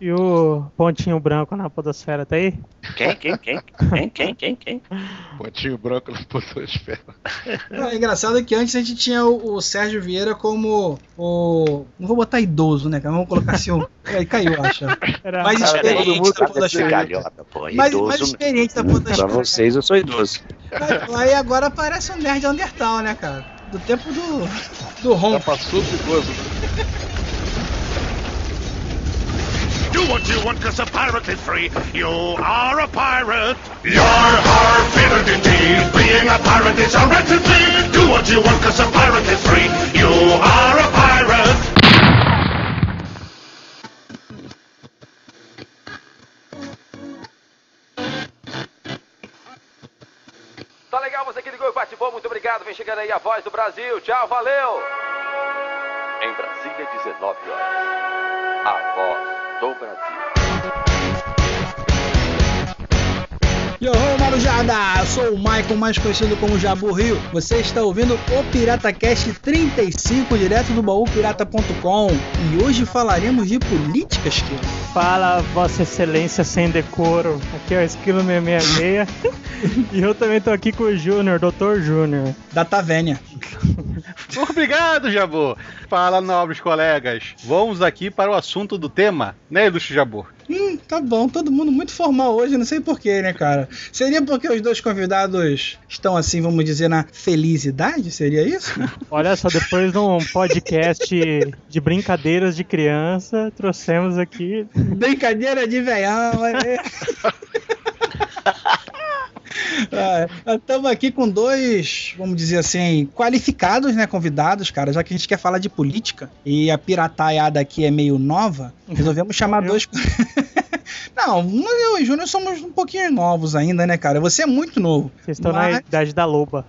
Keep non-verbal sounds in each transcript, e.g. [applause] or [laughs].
E o pontinho branco na podosfera, tá aí? Quem, quem, quem? Quem, quem, quem, quem? Pontinho branco na podosfera. É engraçado que antes a gente tinha o, o Sérgio Vieira como o. Não vou botar idoso, né? Vamos colocar assim um. Ele [laughs] caiu, acho. Era Mais experiente da podosfera. galhota, pô. Mais, mais experiente da Pra podosfera. vocês, eu sou idoso. Aí agora aparece um nerd Undertal, né, cara? Do tempo do. do Já Ron. passou do idoso. Do what you want, cause a pirate is free. You are a pirate. You're our favorite indeed. Being a pirate is a right to. Do what you want, cause a pirate is free. You are a pirate. Tá legal, você que ligou e participou, muito obrigado. Vem chegando aí a voz do Brasil. Tchau, valeu! Em Brasília, 19 horas. A voz do Brasil. Yo, Marujada! Eu sou o Michael, mais conhecido como Jabu Rio. Você está ouvindo o PirataCast 35, direto do baúpirata.com. E hoje falaremos de políticas, que Fala, Vossa Excelência sem decoro. Aqui é o Esquilo 666. [laughs] e eu também tô aqui com o Júnior, Dr. Júnior. da Tavernia. [laughs] [laughs] Obrigado, Jabu. Fala, nobres colegas. Vamos aqui para o assunto do tema, né, Ilustre Jabu? Hum, tá bom, todo mundo muito formal hoje, não sei porquê, né, cara? Seria porque os dois convidados estão assim, vamos dizer, na felicidade? Seria isso? [laughs] Olha só, depois de um podcast de brincadeiras de criança, trouxemos aqui. Brincadeira de veião, é. [laughs] Estamos aqui com dois, vamos dizer assim, qualificados, né, convidados, cara, já que a gente quer falar de política e a pirataiada aqui é meio nova, resolvemos chamar Eu. dois. [laughs] Não, eu e o Júnior somos um pouquinho novos ainda, né, cara? Você é muito novo. Vocês estão Mas- na idade da loba.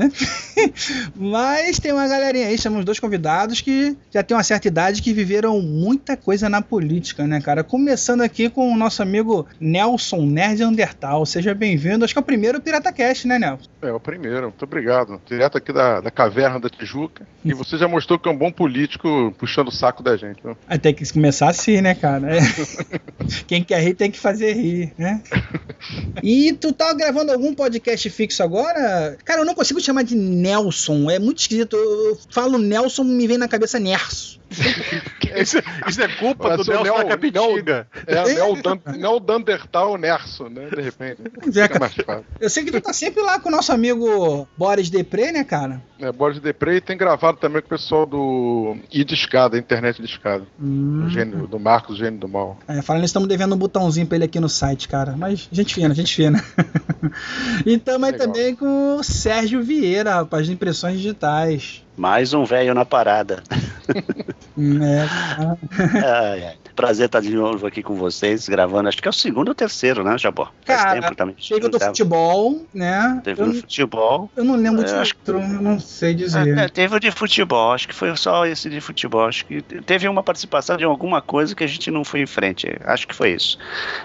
Né? [laughs] Mas tem uma galerinha aí, chamamos dois convidados que já tem uma certa idade que viveram muita coisa na política, né, cara? Começando aqui com o nosso amigo Nelson Nerd Undertal. Seja bem-vindo. Acho que é o primeiro PirataCast, né, Nelson? É, o primeiro, muito obrigado. Direto aqui da, da caverna da Tijuca. E você já mostrou que é um bom político puxando o saco da gente? Aí tem que começar assim, né, cara? É. [laughs] Quem quer rir tem que fazer rir, né? [laughs] E tu tá gravando algum podcast fixo agora? Cara, eu não consigo chamar de Nelson. É muito esquisito. Eu falo Nelson, me vem na cabeça Nerso. Isso, isso é culpa Parece do Nelson da Capitinga. É, não é o, Dan, é o Dandertal Nerso, né? De repente. É, fácil. Eu sei que tu tá sempre lá com o nosso amigo Boris Depré, né, cara? É, Boris Depré e tem gravado também com o pessoal do I de escada, internet de escada. Hum. O gênio, do Marcos, o gênio do mal. É, falando, estamos devendo um botãozinho pra ele aqui no site, cara. Mas gente fina, gente fina. [laughs] e também também com o Sérgio Vieira, rapaz, de impressões digitais. Mais um velho na parada. É, [laughs] Ai, ai. Prazer estar de novo aqui com vocês, gravando. Acho que é o segundo ou terceiro, né, Jabó? Faz Cara, tempo também. teve do futebol, né? Teve Eu, no futebol. eu não lembro de É, outro, eu não sei dizer. É, teve o de futebol, acho que foi só esse de futebol. Acho que teve uma participação de alguma coisa que a gente não foi em frente. Acho que foi isso.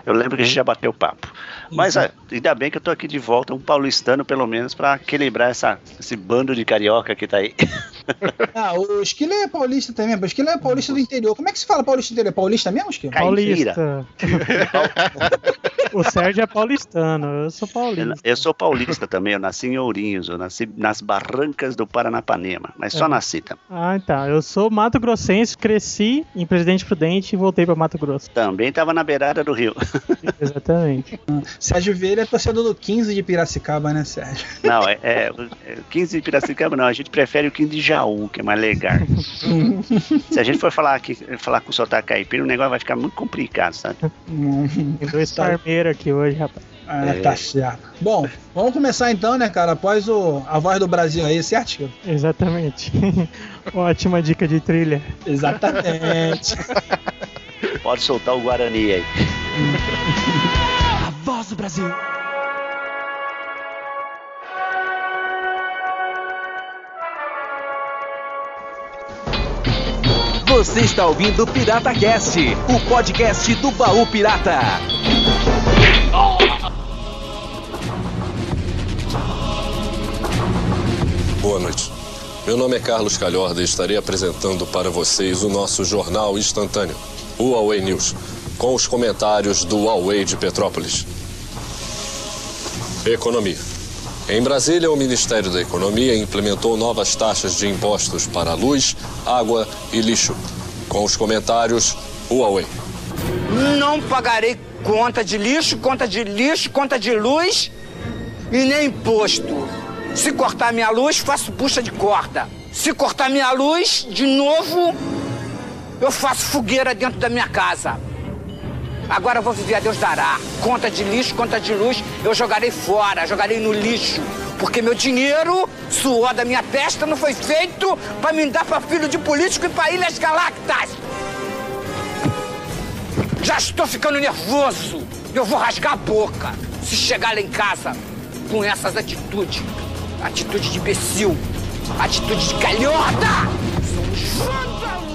Eu lembro que a gente já bateu papo. Mas ah, ainda bem que eu tô aqui de volta, um paulistano pelo menos, pra equilibrar essa, esse bando de carioca que tá aí. [laughs] [laughs] Ah, o Esquilo é paulista também, o Esquilo é paulista do interior. Como é que se fala paulista do interior? É paulista mesmo, Esquilo? Paulista. [laughs] o Sérgio é paulistano, eu sou paulista. Eu sou paulista também, eu nasci em Ourinhos, eu nasci nas barrancas do Paranapanema, mas só É. nasci também. Ah, então. Eu sou Mato Grossense, cresci em Presidente Prudente e voltei pra Mato Grosso. Também tava na beirada do rio. [laughs] Exatamente. Sérgio Vieira é torcedor do 15 de Piracicaba, né, Sérgio? Não, é, é, é 15 de Piracicaba não, a gente prefere o 15 de Jaú, que é mais legal. [laughs] Se a gente for falar aqui, falar com o sotaque caipira, o negócio vai ficar muito complicado, sabe? Tem dois Tá. farmeiros aqui hoje, rapaz. Ah, É. tá certo. Bom, vamos começar então, né, cara? Após o, a voz do Brasil aí, certo, Esquilo? Exatamente. [laughs] Ótima dica de trilha. Exatamente. Pode soltar o Guarani aí. A voz do Brasil. Você está ouvindo Pirata Cast, o podcast do baú pirata. Boa noite. Meu nome é Carlos Calhorda e estarei apresentando para vocês o nosso jornal instantâneo, o Huawei News, com os comentários do Huawei de Petrópolis. Economia. Em Brasília, o Ministério da Economia implementou novas taxas de impostos para luz, água e lixo. Com os comentários, Huawei. Não pagarei conta de lixo, conta de lixo, conta de luz e nem imposto. Se cortar minha luz, faço bucha de corda. Se cortar minha luz, de novo, eu faço fogueira dentro da minha casa. Agora eu vou viver a Deus dará. Conta de lixo, conta de luz, eu jogarei fora, jogarei no lixo. Porque meu dinheiro, suor da minha testa, não foi feito para me dar para filho de político e para ilhas galactas. Já estou ficando nervoso. Eu vou rasgar a boca se chegar lá em casa com essas atitudes. Atitude de imbecil. Atitude de calhorda. Somos fãs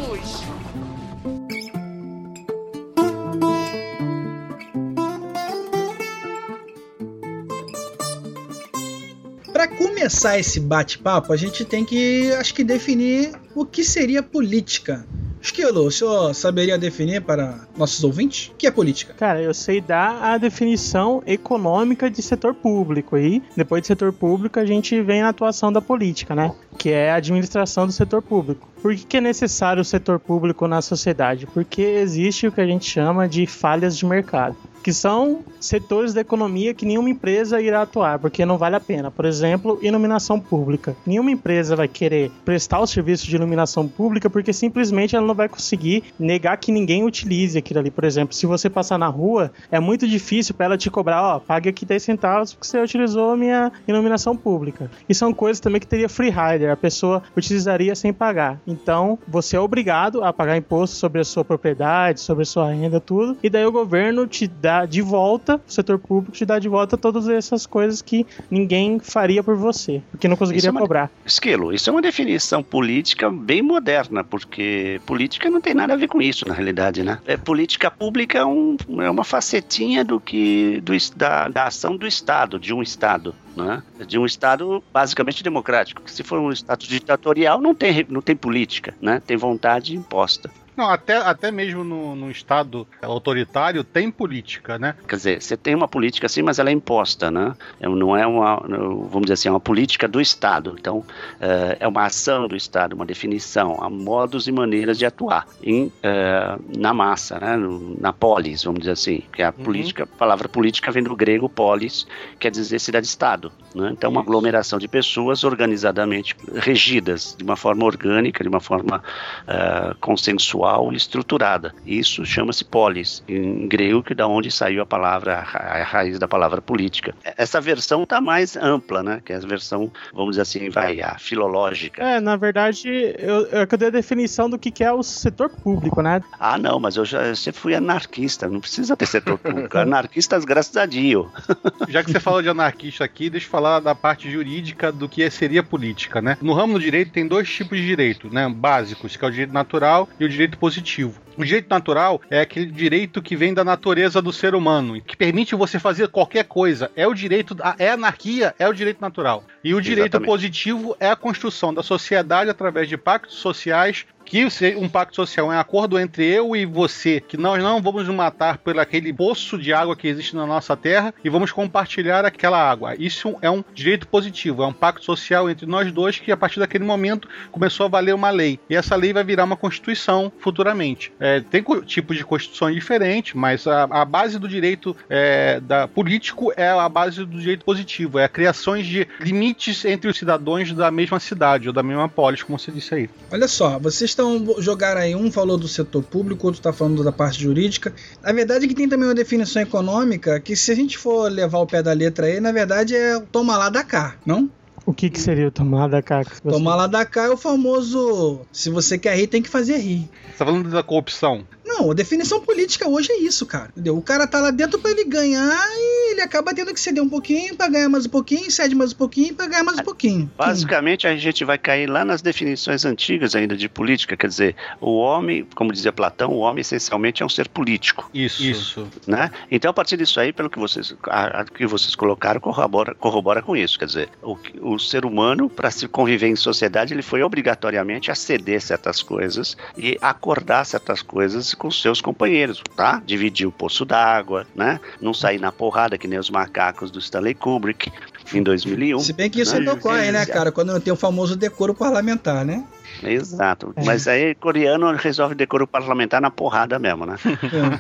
Pra começar esse bate-papo, a gente tem que, acho que, definir o que seria política. Esquilo, o senhor saberia definir para nossos ouvintes? O que é política? Cara, eu sei dar a definição econômica de setor público aí. Depois de setor público, a gente vem na atuação da política, né? Que é a administração do setor público. Por que é necessário o setor público na sociedade? Porque existe o que a gente chama de falhas de mercado que são setores da economia que nenhuma empresa irá atuar, porque não vale a pena. Por exemplo, iluminação pública. Nenhuma empresa vai querer prestar o serviço de iluminação pública porque simplesmente ela não vai conseguir negar que ninguém utilize aquilo ali. Por exemplo, se você passar na rua, é muito difícil para ela te cobrar, ó, pague aqui 10 centavos porque você utilizou a minha iluminação pública. E são coisas também que teria free rider, a pessoa utilizaria sem pagar. Então, você é obrigado a pagar imposto sobre a sua propriedade, sobre a sua renda, tudo. E daí o governo te dá de volta, o setor público te dá de volta todas essas coisas que ninguém faria por você, porque não conseguiria é uma- cobrar. Esquilo, isso é uma definição política bem moderna, porque política não tem nada a ver com isso, na realidade, né? É, política pública é, um- é uma facetinha do que do, da, da ação do Estado, de um Estado. Né? De um Estado basicamente democrático. Se for um Estado ditatorial, não tem, não tem política, né? tem vontade imposta. Não, até, até mesmo no, no Estado autoritário tem política, né? Quer dizer, você tem uma política assim, mas ela é imposta, né? É- Não é uma, vamos dizer assim, é uma política do Estado. Então, eh, é uma ação do Estado, uma definição, há modos e maneiras de atuar em, eh, na massa, né? Na polis, vamos dizer assim. Que a política, a palavra política vem do grego polis, quer dizer cidade-estado. Né? Então, uma aglomeração de pessoas organizadamente regidas de uma forma orgânica, de uma forma eh, consensual estruturada. Isso chama-se polis, em grego, que é da onde saiu a palavra, a ra- a raiz da palavra política. Essa versão está mais ampla, né? Que é a versão, vamos dizer assim, vai, a filológica. É, na verdade, eu, eu que eu dei a definição do que, que é o setor público, né? Ah, não, mas eu já eu sempre fui anarquista, não precisa ter setor público. Anarquistas, graças a Dio. [laughs] Já que você falou de anarquista aqui, deixa eu falar da parte jurídica do que seria política, né? No ramo do direito tem dois tipos de direito, né? Básicos, que é o direito natural e o direito positivo. O direito natural é aquele direito que vem da natureza do ser humano, e que permite você fazer qualquer coisa. É o direito, da- é anarquia, é o direito natural. E o direito Exatamente. positivo é a construção da sociedade através de pactos sociais que um pacto social é um acordo entre eu e você, que nós não vamos nos matar por aquele poço de água que existe na nossa terra e vamos compartilhar aquela água. Isso é um direito positivo, é um pacto social entre nós dois que a partir daquele momento começou a valer uma lei. E essa lei vai virar uma constituição futuramente. É, tem tipos de constituições diferentes, mas a, a base do direito é, da, político é a base do direito positivo, é a criações de limites entre os cidadãos da mesma cidade ou da mesma polis, como você disse aí. Olha só, vocês estão jogaram aí, um falou do setor público, outro está falando da parte jurídica. Na verdade, que tem também uma definição econômica que, se a gente for levar o pé da letra aí, na verdade é toma lá da cá, não? O que, que seria o tomar da cá? você- Tomar lá da cá é o famoso se você quer rir, tem que fazer rir. Você tá falando da corrupção? Não, a definição política hoje é isso, cara. Entendeu? O cara tá lá dentro pra ele ganhar e ele acaba tendo que ceder um pouquinho pra ganhar mais um pouquinho, cede mais um pouquinho pra ganhar mais um pouquinho. Basicamente, a gente vai cair lá nas definições antigas ainda de política, quer dizer, o homem, como dizia Platão, o homem essencialmente é um ser político. Isso. Isso. Né? Então, a partir disso aí, pelo que vocês, a, a que vocês colocaram, corrobora, corrobora com isso. Quer dizer, o, o ser humano, para se conviver em sociedade, ele foi obrigatoriamente a ceder certas coisas e acordar certas coisas com seus companheiros, tá? Dividir o poço d'água, né? Não sair na porrada que nem os macacos do Stanley Kubrick em 2001. Se bem que isso né? ainda ocorre, né, cara? Quando não tem o famoso decoro parlamentar, né? Exato. Mas aí coreano resolve decoro parlamentar na porrada mesmo, né?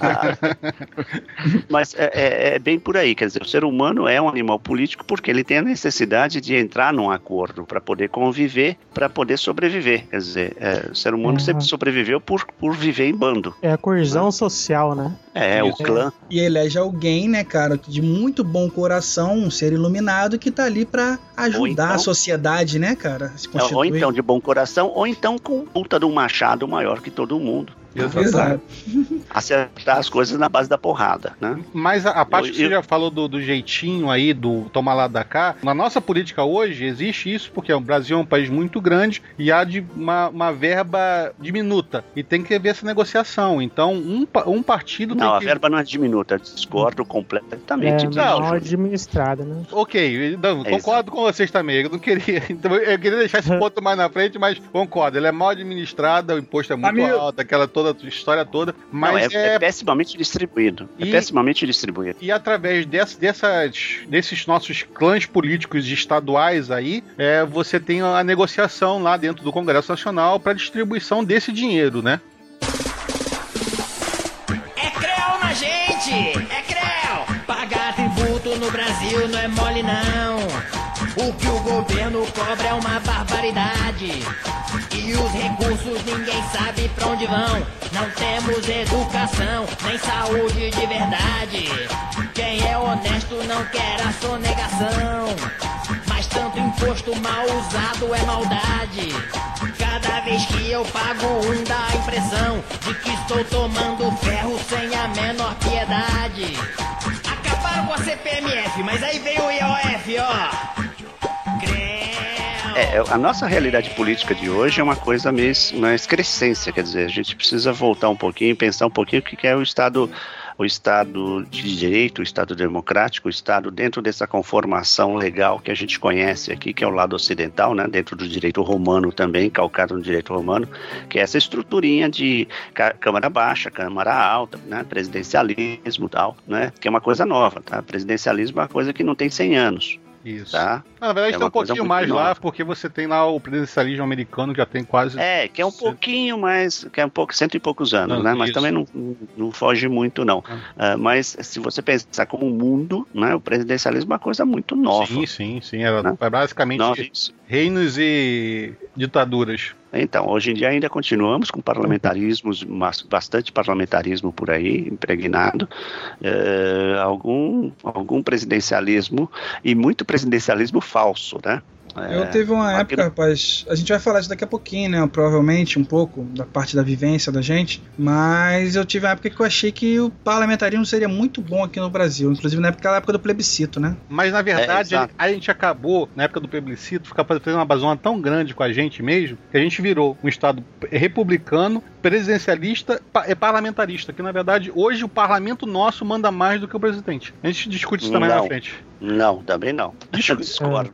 Ah, [laughs] mas é, é- é bem por aí, quer dizer, o ser humano é um animal político porque ele tem a necessidade de entrar num acordo para poder conviver, para poder sobreviver. Quer dizer, é, o ser humano sempre sobreviveu por, por viver em bando. É a coesão social, né? É, o Isso. clã. E elege alguém, né, cara, de muito bom coração, um ser iluminado que tá ali pra ajudar então- a sociedade, né, cara? Ou então de bom coração, ou então com puta de um machado maior que todo mundo. Exato. Acertar as coisas na base da porrada, né? Mas a, a parte Eu- que você eu- já falou do, do jeitinho aí, do tomar lá da cá, na nossa política hoje existe isso, porque o Brasil é um país muito grande e há de uma, uma verba diminuta. E tem que haver essa negociação. Então, um, um partido Não, a tem que. verba não é diminuta, discordo completamente É disso. mal administrada, né? Ok, não, É concordo com vocês também. Eu não queria. [laughs] então, eu queria deixar esse [laughs] ponto mais na frente, mas concordo. Ele é mal administrado, o imposto é muito Amigo. alto, aquela toda história toda. Mas Não, é, é, é pessimamente distribuído. E- É pessimamente distribuído. E através dess- dessas, desses nossos clãs políticos estaduais aí, é, você tem a negociação lá dentro do Congresso Nacional para distribuição desse dinheiro, né? É creu na gente! É creu! Pagar tributo no Brasil não é mole, não. O que o governo cobra é uma barbaridade. E os recursos ninguém sabe pra onde vão. Não temos educação, nem saúde de verdade. Quem é honesto não quer a sonegação. Mas tanto imposto mal usado é maldade. Cada vez que eu pago um dá a impressão de que estou tomando ferro sem a menor piedade. Acabaram com a CPMF, mas aí veio o IOF, ó. É, é, a nossa realidade política de hoje é uma coisa meio uma excrescência, quer dizer, a gente precisa voltar um pouquinho, pensar um pouquinho o que é o Estado, o Estado de Direito, o Estado democrático, o Estado dentro dessa conformação legal que a gente conhece aqui, que é o lado ocidental, né, dentro do direito romano também, calcado no direito romano, que é essa estruturinha de Câmara Baixa, Câmara Alta, né, presidencialismo e tal, né, que é uma coisa nova, tá? Presidencialismo é uma coisa que não tem 100 anos, Isso. tá? Na verdade, É tem um pouquinho mais lá, porque você tem lá o presidencialismo americano que já tem quase. É, que é um pouquinho mais, que é um pouco, cento e poucos anos, Não, né? Mas isso. também não, não foge muito, não. Ah, mas se você pensar como mundo, né? O presidencialismo é uma coisa muito nova. Sim, sim, sim. Era Né? é basicamente isso. Reinos e ditaduras. Então, hoje em dia ainda continuamos com parlamentarismos, bastante parlamentarismo por aí, impregnado, eh, algum, algum presidencialismo e muito presidencialismo falso, né? Eu teve uma época, rapaz. A gente vai falar isso daqui a pouquinho, né? Provavelmente um pouco da parte da vivência da gente. Mas eu tive uma época que eu achei que o parlamentarismo seria muito bom aqui no Brasil. Inclusive na época, aquela época do plebiscito, né? Mas na verdade, É, a gente acabou, na época do plebiscito, ficar fazendo uma bazona tão grande com a gente mesmo, que a gente virou um Estado republicano, presidencialista e parlamentarista. Que na verdade, hoje o parlamento nosso manda mais do que o presidente. A gente discute isso também Não. na frente. Não, também não. [laughs] Discordo.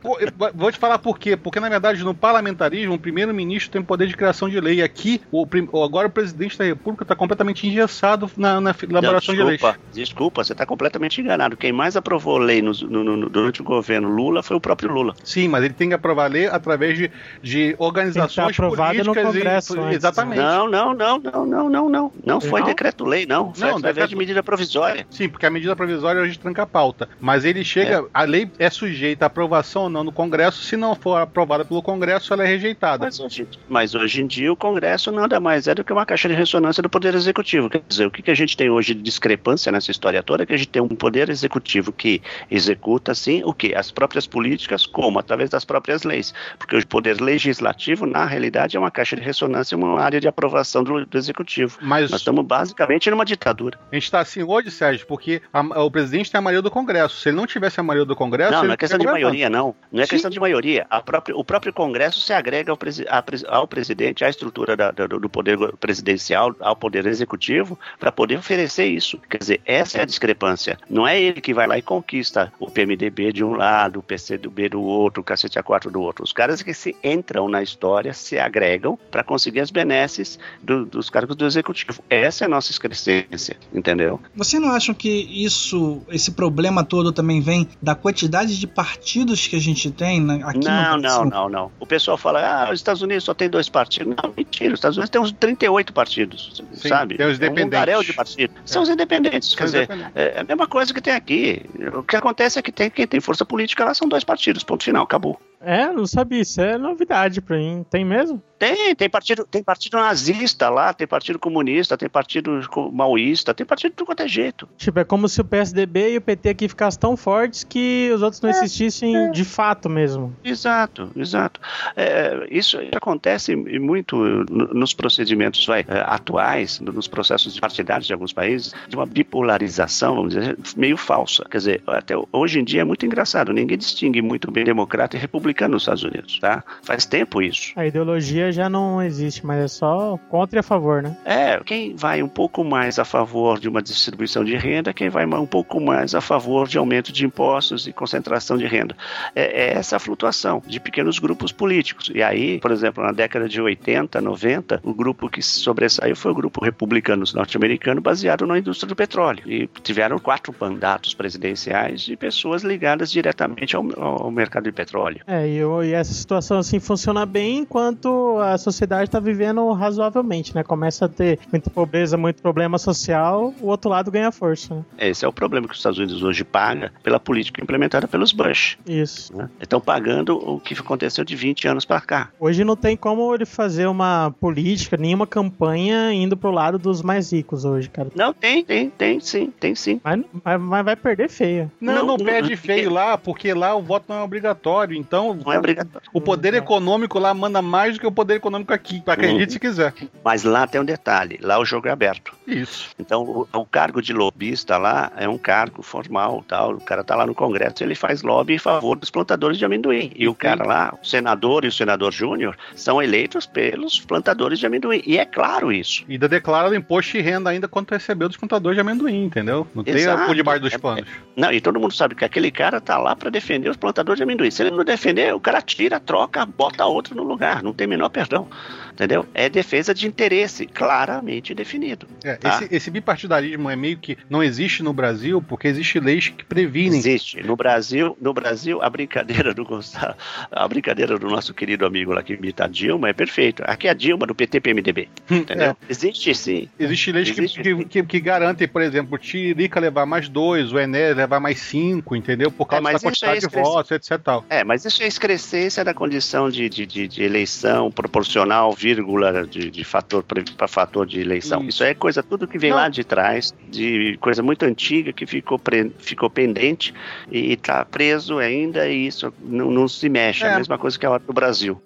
Vou te falar por quê. Porque, na verdade, no parlamentarismo, o primeiro-ministro tem poder de criação de lei. Aqui, o, prim- agora o presidente da República está completamente engessado na, na elaboração de leis. desculpa, desculpa, você está completamente enganado. Quem mais aprovou lei no- no- no- durante o governo Lula foi o próprio Lula. Sim, mas ele tem que aprovar lei através de, de organizações no políticas. Congresso e, antes, exatamente. Não, não, não, não, não, não, não. Não foi Não? decreto-lei, não. Foi Não, através decreto- de medida provisória. Sim, porque a medida provisória a gente tranca a pauta. Mas ele chega, a lei é sujeita à aprovação ou não no Congresso se se não for aprovada pelo Congresso, ela é rejeitada. Mas hoje, mas hoje em dia o Congresso nada mais é do que uma caixa de ressonância do Poder Executivo. Quer dizer, o que, que a gente tem hoje de discrepância nessa história toda é que a gente tem um Poder Executivo que executa, sim, o que? As próprias políticas, como? Através das próprias leis. Porque o Poder Legislativo, na realidade, é uma caixa de ressonância, uma área de aprovação do, do Executivo. Mas Nós estamos basicamente numa ditadura. a gente está assim hoje, Sérgio, porque a- o presidente tem a maioria do Congresso. Se ele não tivesse a maioria do Congresso. Não, não é questão de maioria, não. Não é Sim. questão de maioria. A própria, o próprio Congresso se agrega ao, presi- pres- ao presidente, à estrutura da- do, do poder presidencial, ao poder executivo, para poder oferecer isso. Quer dizer, essa é a discrepância. Não é ele que vai lá e conquista o PMDB de um lado, o PCdoB do outro, o cacete A4 do outro. Os caras que se entram na história se agregam para conseguir as benesses do- dos cargos do executivo. Essa é a nossa excrescência, entendeu? Você não acham que isso, esse problema todo também vem da quantidade de partidos que a gente tem na- aqui Não, não, não, não. O pessoal fala, ah, os Estados Unidos só tem dois partidos. Não, mentira, os Estados Unidos tem uns 38 partidos, Sim, sabe? tem os É um independentes. de partidos. São os independentes, quer São os dizer, independentes. é a mesma coisa que tem aqui. O que acontece é que tem, quem tem força política lá são dois partidos, ponto final, acabou. É, não sabia, isso é novidade pra mim. Tem mesmo? Tem, tem partido, tem partido nazista lá, tem partido comunista, tem partido maoísta, tem partido de tudo quanto é jeito. Tipo, é como se o PSDB e o PT aqui ficassem tão fortes que os outros não existissem de fato mesmo. Exato, exato. É, isso acontece muito no- nos procedimentos vai, é, atuais, no- nos processos partidários de alguns países, de uma bipolarização, vamos dizer, meio falsa. Quer dizer, até hoje em dia é muito engraçado, ninguém distingue muito bem democrata e republicano nos Estados Unidos, tá? Faz tempo isso. A ideologia já não existe, mas é só contra e a favor, né? É, quem vai um pouco mais a favor de uma distribuição de renda, quem vai um pouco mais a favor de aumento de impostos e concentração de renda. É, é essa flutuação de pequenos grupos políticos. E aí, por exemplo, na década de 80, 90, o grupo que sobressaiu foi o grupo republicano norte-americano baseado na indústria do petróleo. E tiveram quatro mandatos presidenciais de pessoas ligadas diretamente ao, ao mercado de petróleo. É, e, eu- e essa situação assim funciona bem enquanto a sociedade tá vivendo razoavelmente, né? Começa a ter muita pobreza, muito problema social, o outro lado ganha força, né? Esse é o problema que os Estados Unidos hoje paga pela política implementada pelos Bush. Isso. né? Estão pagando o que aconteceu de 20 anos para cá. Hoje não tem como ele fazer uma política, nenhuma campanha indo pro lado dos mais ricos hoje, cara. Não, tem, tem, tem sim, tem sim. Mas, mas- mas vai perder feio. Não, Não, não, pede não, feio lá, porque lá o voto não é obrigatório. Então, Não é obrigatório. o poder econômico lá manda mais do que o poder econômico aqui. Acredite se quiser. Mas lá tem um detalhe, lá o jogo é aberto. Isso. Então, o, o cargo de lobista lá é um cargo formal, tal. O cara tá lá no Congresso, ele faz lobby em favor dos plantadores de amendoim. E o cara lá, o senador e o senador júnior, são eleitos pelos plantadores de amendoim. E é claro isso. E ainda declara o imposto de renda ainda quanto recebeu dos contadores de amendoim, entendeu? Não tem Exato. por debaixo dos É- panos. Não, e todo mundo sabe que aquele cara tá lá para defender os plantadores de amendoim. Se ele não defender, o cara tira, troca, bota outro no lugar. Não tem menor perdão. Entendeu? É defesa de interesse claramente definido. É, Tá. esse, esse bipartidarismo é meio que não existe no Brasil porque existe leis que previnem. Existe. No Brasil, no Brasil, a brincadeira do Gustavo, a brincadeira do nosso querido amigo lá que imita a Dilma é perfeito. Aqui é a Dilma do PT PMDB. Entendeu? É. Existe sim. Existe leis que, Existe. que, que, que garantem, por exemplo, o Tiririca levar mais dois, o Enéas levar mais cinco, entendeu? Por causa É, da é quantidade de excrescente. votos, etc. Tal. É, mas isso é excrescência da condição de, de, de, de eleição proporcional, vírgula, de, de fator para fator de eleição. Isso. Isso é coisa, tudo que vem Não. lá de trás, de coisa muito antiga que ficou, pre- ficou pendente e está preso ainda e isso não, não se mexe. É É. a mesma coisa que a hora do Brasil.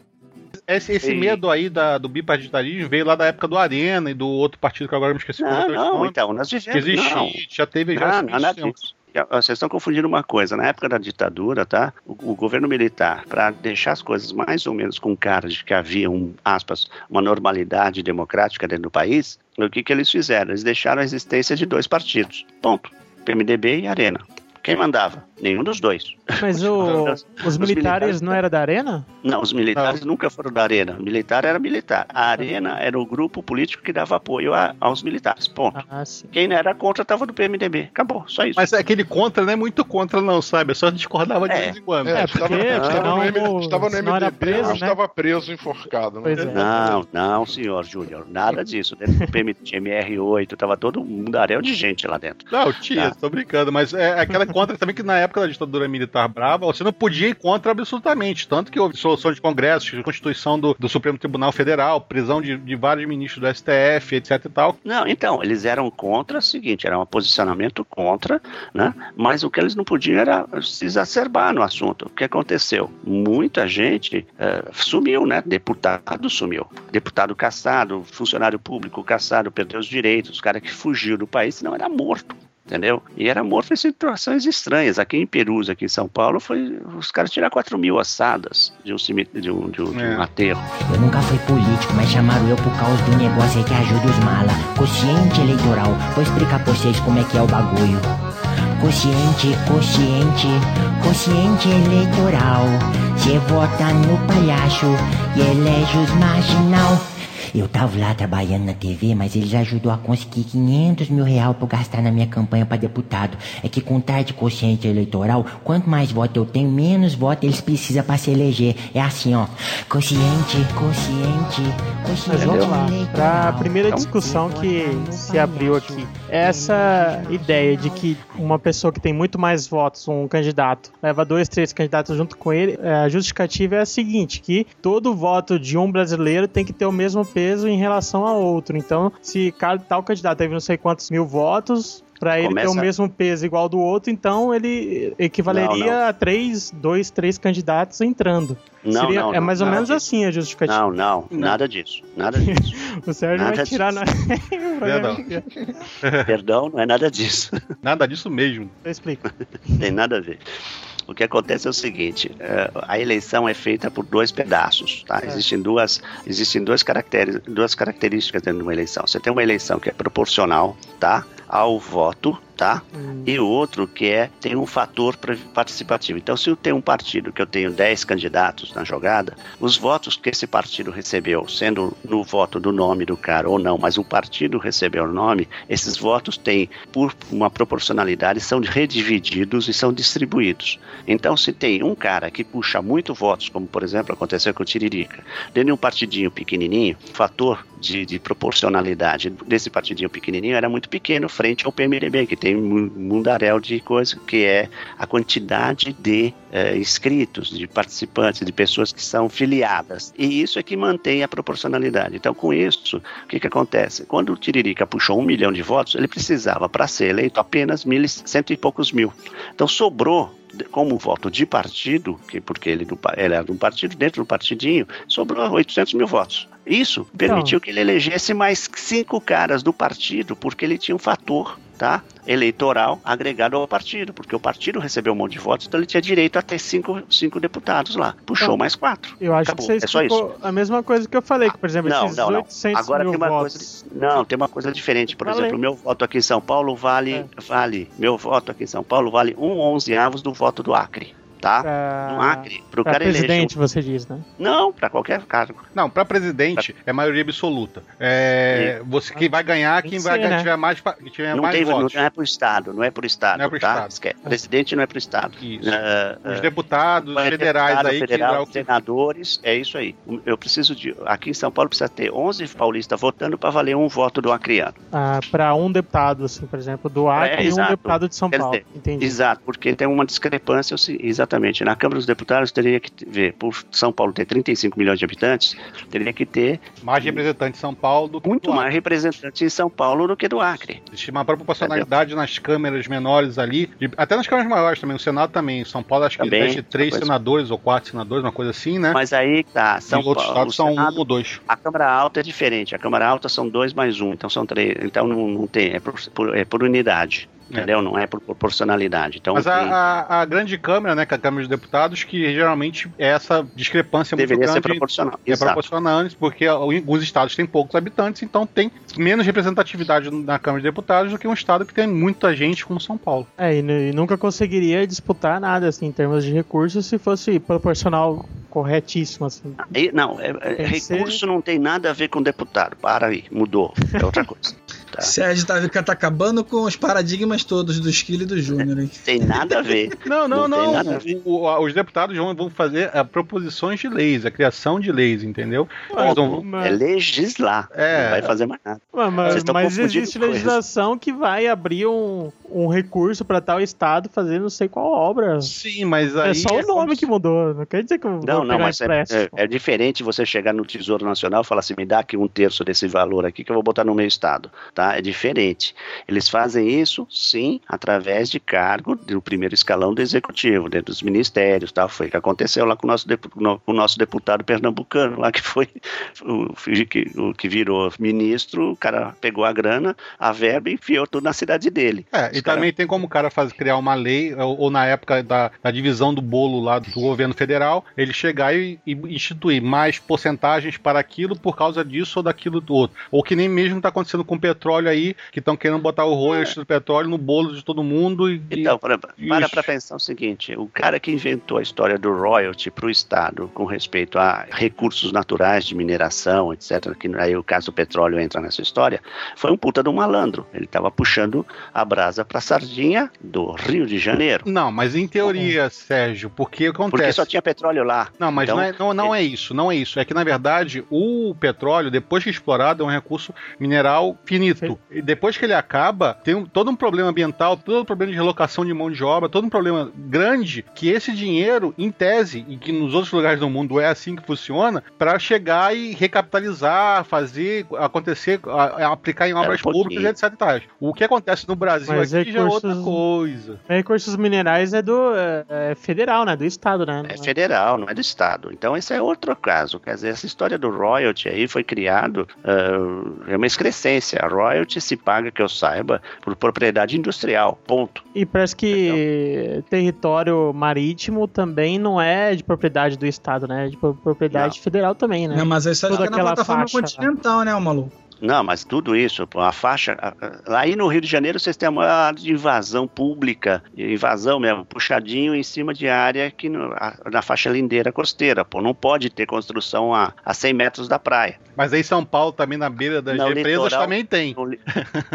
Esse, esse medo aí da, do bipartidarismo veio lá da época do Arena e do outro partido que agora me esqueci Não, é não, então, nós que vivemos. existe, Não, já teve já não. Vocês estão confundindo uma coisa. Na época da ditadura, tá? O, o governo militar, para deixar as coisas mais ou menos com cara de que havia um, aspas, uma normalidade democrática dentro do país, o que, que eles fizeram? Eles deixaram a existência de dois partidos. Ponto. PMDB e Arena. Quem mandava? Nenhum dos dois. Mas [laughs] o- Os os militares não era da Arena? Não, os militares nunca foram da Arena. O militar era militar. A Arena era o grupo político que dava apoio a- aos militares. Ponto. Ah, sim. Quem não era contra estava do PMDB. Acabou, só isso. Mas aquele contra não é muito contra, não, sabe? Eu só discordava de É. vez em quando. É, É, estava, porque estava no, M- estava no senão era MDB, preso, né? estava preso, enforcado. Né? É. Não, não, senhor Júnior, nada disso. Dentro do PMR8, tava todo um mundaréu de gente lá dentro. Não, tinha, Tá. tô brincando, mas é aquela contra também que na época da ditadura militar brava, você não podia ir contra absolutamente. Tanto que houve solução de congressos, constituição do, do Supremo Tribunal Federal, prisão de, de vários ministros do STF, etc e tal. Não, então, eles eram contra o seguinte, era um posicionamento contra, né? Mas o que eles não podiam era se exacerbar no assunto. O que aconteceu? Muita gente eh, sumiu, né? Deputado sumiu. Deputado caçado, funcionário público caçado, perdeu os direitos, o cara que fugiu do país, senão era morto. Entendeu? E era morto em situações estranhas. Aqui em Perus, aqui em São Paulo, foi os caras tiraram 4 mil assadas de um, cemitério, de um, de um, de um aterro. Eu nunca fui político, mas chamaram eu por causa do negócio aí que ajuda os mala. Consciente eleitoral. Vou explicar pra vocês como é que é o bagulho. Consciente, consciente, consciente eleitoral. Cê vota no palhaço e elege os marginal. Eu tava lá trabalhando na TV, mas eles ajudou a conseguir 500 mil real pra eu gastar na minha campanha pra deputado. É que com tarde consciente eleitoral, quanto mais voto eu tenho, menos voto eles precisam pra se eleger. É assim, ó. Consciente, consciente, consciente vamos lá, para a eleitoral. primeira discussão que se abriu aqui. Essa ideia de que uma pessoa que tem muito mais votos, um candidato, leva dois, três candidatos junto com ele, é, a justificativa é a seguinte, que todo voto de um brasileiro tem que ter o mesmo peso em relação a outro. Então, se cada tal candidato teve não sei quantos mil votos, para ele ter Começa- o mesmo peso igual do outro, então ele equivaleria Não, não. a três, dois, três candidatos entrando. Não, Seria- não, é não, mais ou menos disso. assim a justificativa. Não, não, nada disso. Nada disso. [laughs] O Sérgio Nada [laughs] vai tirar na... Perdão. Perdão, não é nada disso. Nada disso mesmo. Eu explico. [laughs] Tem nada a ver. O que acontece é o seguinte: eh, a eleição é feita por dois pedaços, tá? Existem duas, existem caracteres, duas características dentro de uma eleição. Você tem uma eleição que é proporcional, tá? Ao voto, tá? E o outro que é tem um fator participativo. Então, se eu tenho um partido que eu tenho 10 candidatos na jogada, os votos que esse partido recebeu, sendo no voto do nome do cara ou não, mas o partido recebeu o nome, esses votos têm, por uma proporcionalidade, são redivididos e são distribuídos. Então, se tem um cara que puxa muito votos, como por exemplo aconteceu com o Tiririca, dentro de um partidinho pequenininho, o fator de, de proporcionalidade desse partidinho pequenininho era muito pequeno frente ao PMDB, que tem um mundaréu de coisa, que é a quantidade de eh, inscritos, de participantes, de pessoas que são filiadas. E isso é que mantém a proporcionalidade. Então, com isso, o que, que acontece? Quando o Tiririca puxou um milhão de votos, ele precisava, para ser eleito, apenas mil, cento e poucos mil. Então, sobrou como voto de partido, que porque ele, ele era de um partido, dentro do partidinho, sobrou 800 mil votos. Isso permitiu que ele elegesse mais cinco caras do partido, porque ele tinha um fator tá, eleitoral agregado ao partido, porque o partido recebeu um monte de votos, então ele tinha direito a ter cinco, cinco deputados lá. Puxou Então, mais quatro. Eu acho Acabou. que você É só isso. a mesma coisa que eu falei, que, por exemplo, Não, esses não, não. 800 Agora mil tem uma votos. coisa. Não, tem uma coisa diferente. Por exemplo, meu voto aqui em São Paulo vale, É. vale. Meu voto aqui em São Paulo vale um onzeavos do voto do Acre. Tá? Pra- No Acre, pro pra cara eleger. presidente, você diz, né? Não, pra qualquer cargo. Não, pra presidente é maioria absoluta. É, você quem vai ganhar, Tem quem que vai ser, ganhar, né? tiver mais, que tiver Não, mais tem, não votos. é pro Estado, não é pro Estado, Não é pro tá? Estado. Presidente não é pro Estado. Isso. É, Os é, deputados vai federais deputado aí federal, que que senadores, é isso aí. Eu preciso de. Aqui em São Paulo precisa ter 11 paulistas votando para valer um voto do acriano. Ah, pra um deputado, assim, por exemplo, do Acre É, e um deputado de São Paulo. dizer, Entendi. Exato, porque tem uma discrepância, se- exatamente. Na Câmara dos Deputados teria que ver, por São Paulo ter 35 milhões de habitantes, teria que ter mais representante de São Paulo do que muito do mais representantes em São Paulo do que do Acre. Existe uma proporcionalidade nas câmeras menores ali, até nas câmeras maiores também, o Senado também. Em São Paulo acho que Também, existe três senadores ou quatro senadores, uma coisa assim, né? Mas aí tá, São e outros Paulo, estados são Senado- um ou dois. A Câmara Alta é diferente. A Câmara Alta são dois mais um, então são três. Então não, não tem, é por, por- é por unidade. Entendeu? Não é por proporcionalidade. Então Mas a, tem- a- a grande Câmara, né, que é a Câmara dos Deputados, que geralmente é essa discrepância muito deveria ser grande. proporcional. É Exato. proporcional, porque alguns estados têm poucos habitantes, então tem menos representatividade na Câmara de Deputados do que um estado que tem muita gente como São Paulo. É, e, nu- e nunca conseguiria disputar nada, assim, em termos de recursos, se fosse proporcional corretíssimo, assim. E- não, é- é- que ser- recurso não tem nada a ver com deputado. Para aí, mudou. É outra [laughs] coisa. Tá? Sérgio tá, tá acabando com os paradigmas todos do Esquilo e do Júnior, hein? Tem nada a ver. [laughs] Não, não, Não não. a. O- o- os deputados vão, vão fazer ah, proposições de leis, a criação de leis, entendeu? Mas- É legislar. É. Não vai fazer mais nada. Mas, mas existe legislação que vai abrir um, um recurso pra tal estado fazer não sei qual obra. Sim, mas aí É só o nome que mudou. Não quer dizer que eu vou Não, não, pegar mas é, é- é diferente você chegar no Tesouro Nacional e falar assim, me dá aqui um terço desse valor aqui que eu vou botar no meu estado, tá? É diferente. Eles fazem isso, sim, através de cargo do primeiro escalão do executivo, dentro dos ministérios, tal. Foi o que aconteceu lá com o nosso, com o nosso deputado pernambucano, lá que foi [laughs] o, que, o que virou ministro, o cara pegou a grana, a verba e enfiou tudo na cidade dele. É, e também tem como o cara faz, criar uma lei, ou, ou na época da, da divisão do bolo lá do governo federal, ele chegar e, e instituir mais porcentagens para aquilo por causa disso ou daquilo do outro. Ou que nem mesmo está acontecendo com o petróleo aí, que estão querendo botar o royalties do petróleo no bolo de todo mundo. E, Então, para, para pra pensar o seguinte: o cara que inventou a história do royalty para o Estado com respeito a recursos naturais de mineração, etc., que aí o caso do petróleo entra nessa história, foi um puta de um malandro. Ele estava puxando a brasa para a sardinha do Rio de Janeiro. Não, mas em teoria, Sérgio, porque acontece. Porque só tinha petróleo lá. Não, mas Então, não, é, não, não é isso, não é isso. É que, na verdade, o petróleo, depois que é explorado, é um recurso mineral finito. E depois que ele acaba, tem um- todo um problema ambiental, todo um problema de relocação de mão de obra, todo um problema grande que esse dinheiro, em tese, e que nos outros lugares do mundo é assim que funciona, para chegar e recapitalizar, fazer acontecer, a- a- aplicar em obras um pouquinho. públicas, etc. e tais. O que acontece no Brasil Mas aqui já é recursos- outra coisa. Recursos minerais é do é, é federal, né? Do estado, né? É federal, não é do Estado. Então, esse é outro caso. Quer dizer, essa história do royalty aí foi criado, ah, é uma excrescência. A royalty se paga, que eu saiba, por propriedade industrial. Ponto. E parece que território marítimo também não é de propriedade do estado, né? É de pro- propriedade federal também, né? Não, mas isso é na aquela plataforma faixa continental, né, ô maluco? Não, mas tudo isso, pô, a faixa. a- a- Aí no Rio de Janeiro vocês têm a maior invasão pública, invasão mesmo, puxadinho em cima de área que no- a- na faixa lindeira costeira, pô. Não pode ter construção a, a 100 metros da praia. Mas aí São Paulo também na beira das Não, represas litoral- também tem. No,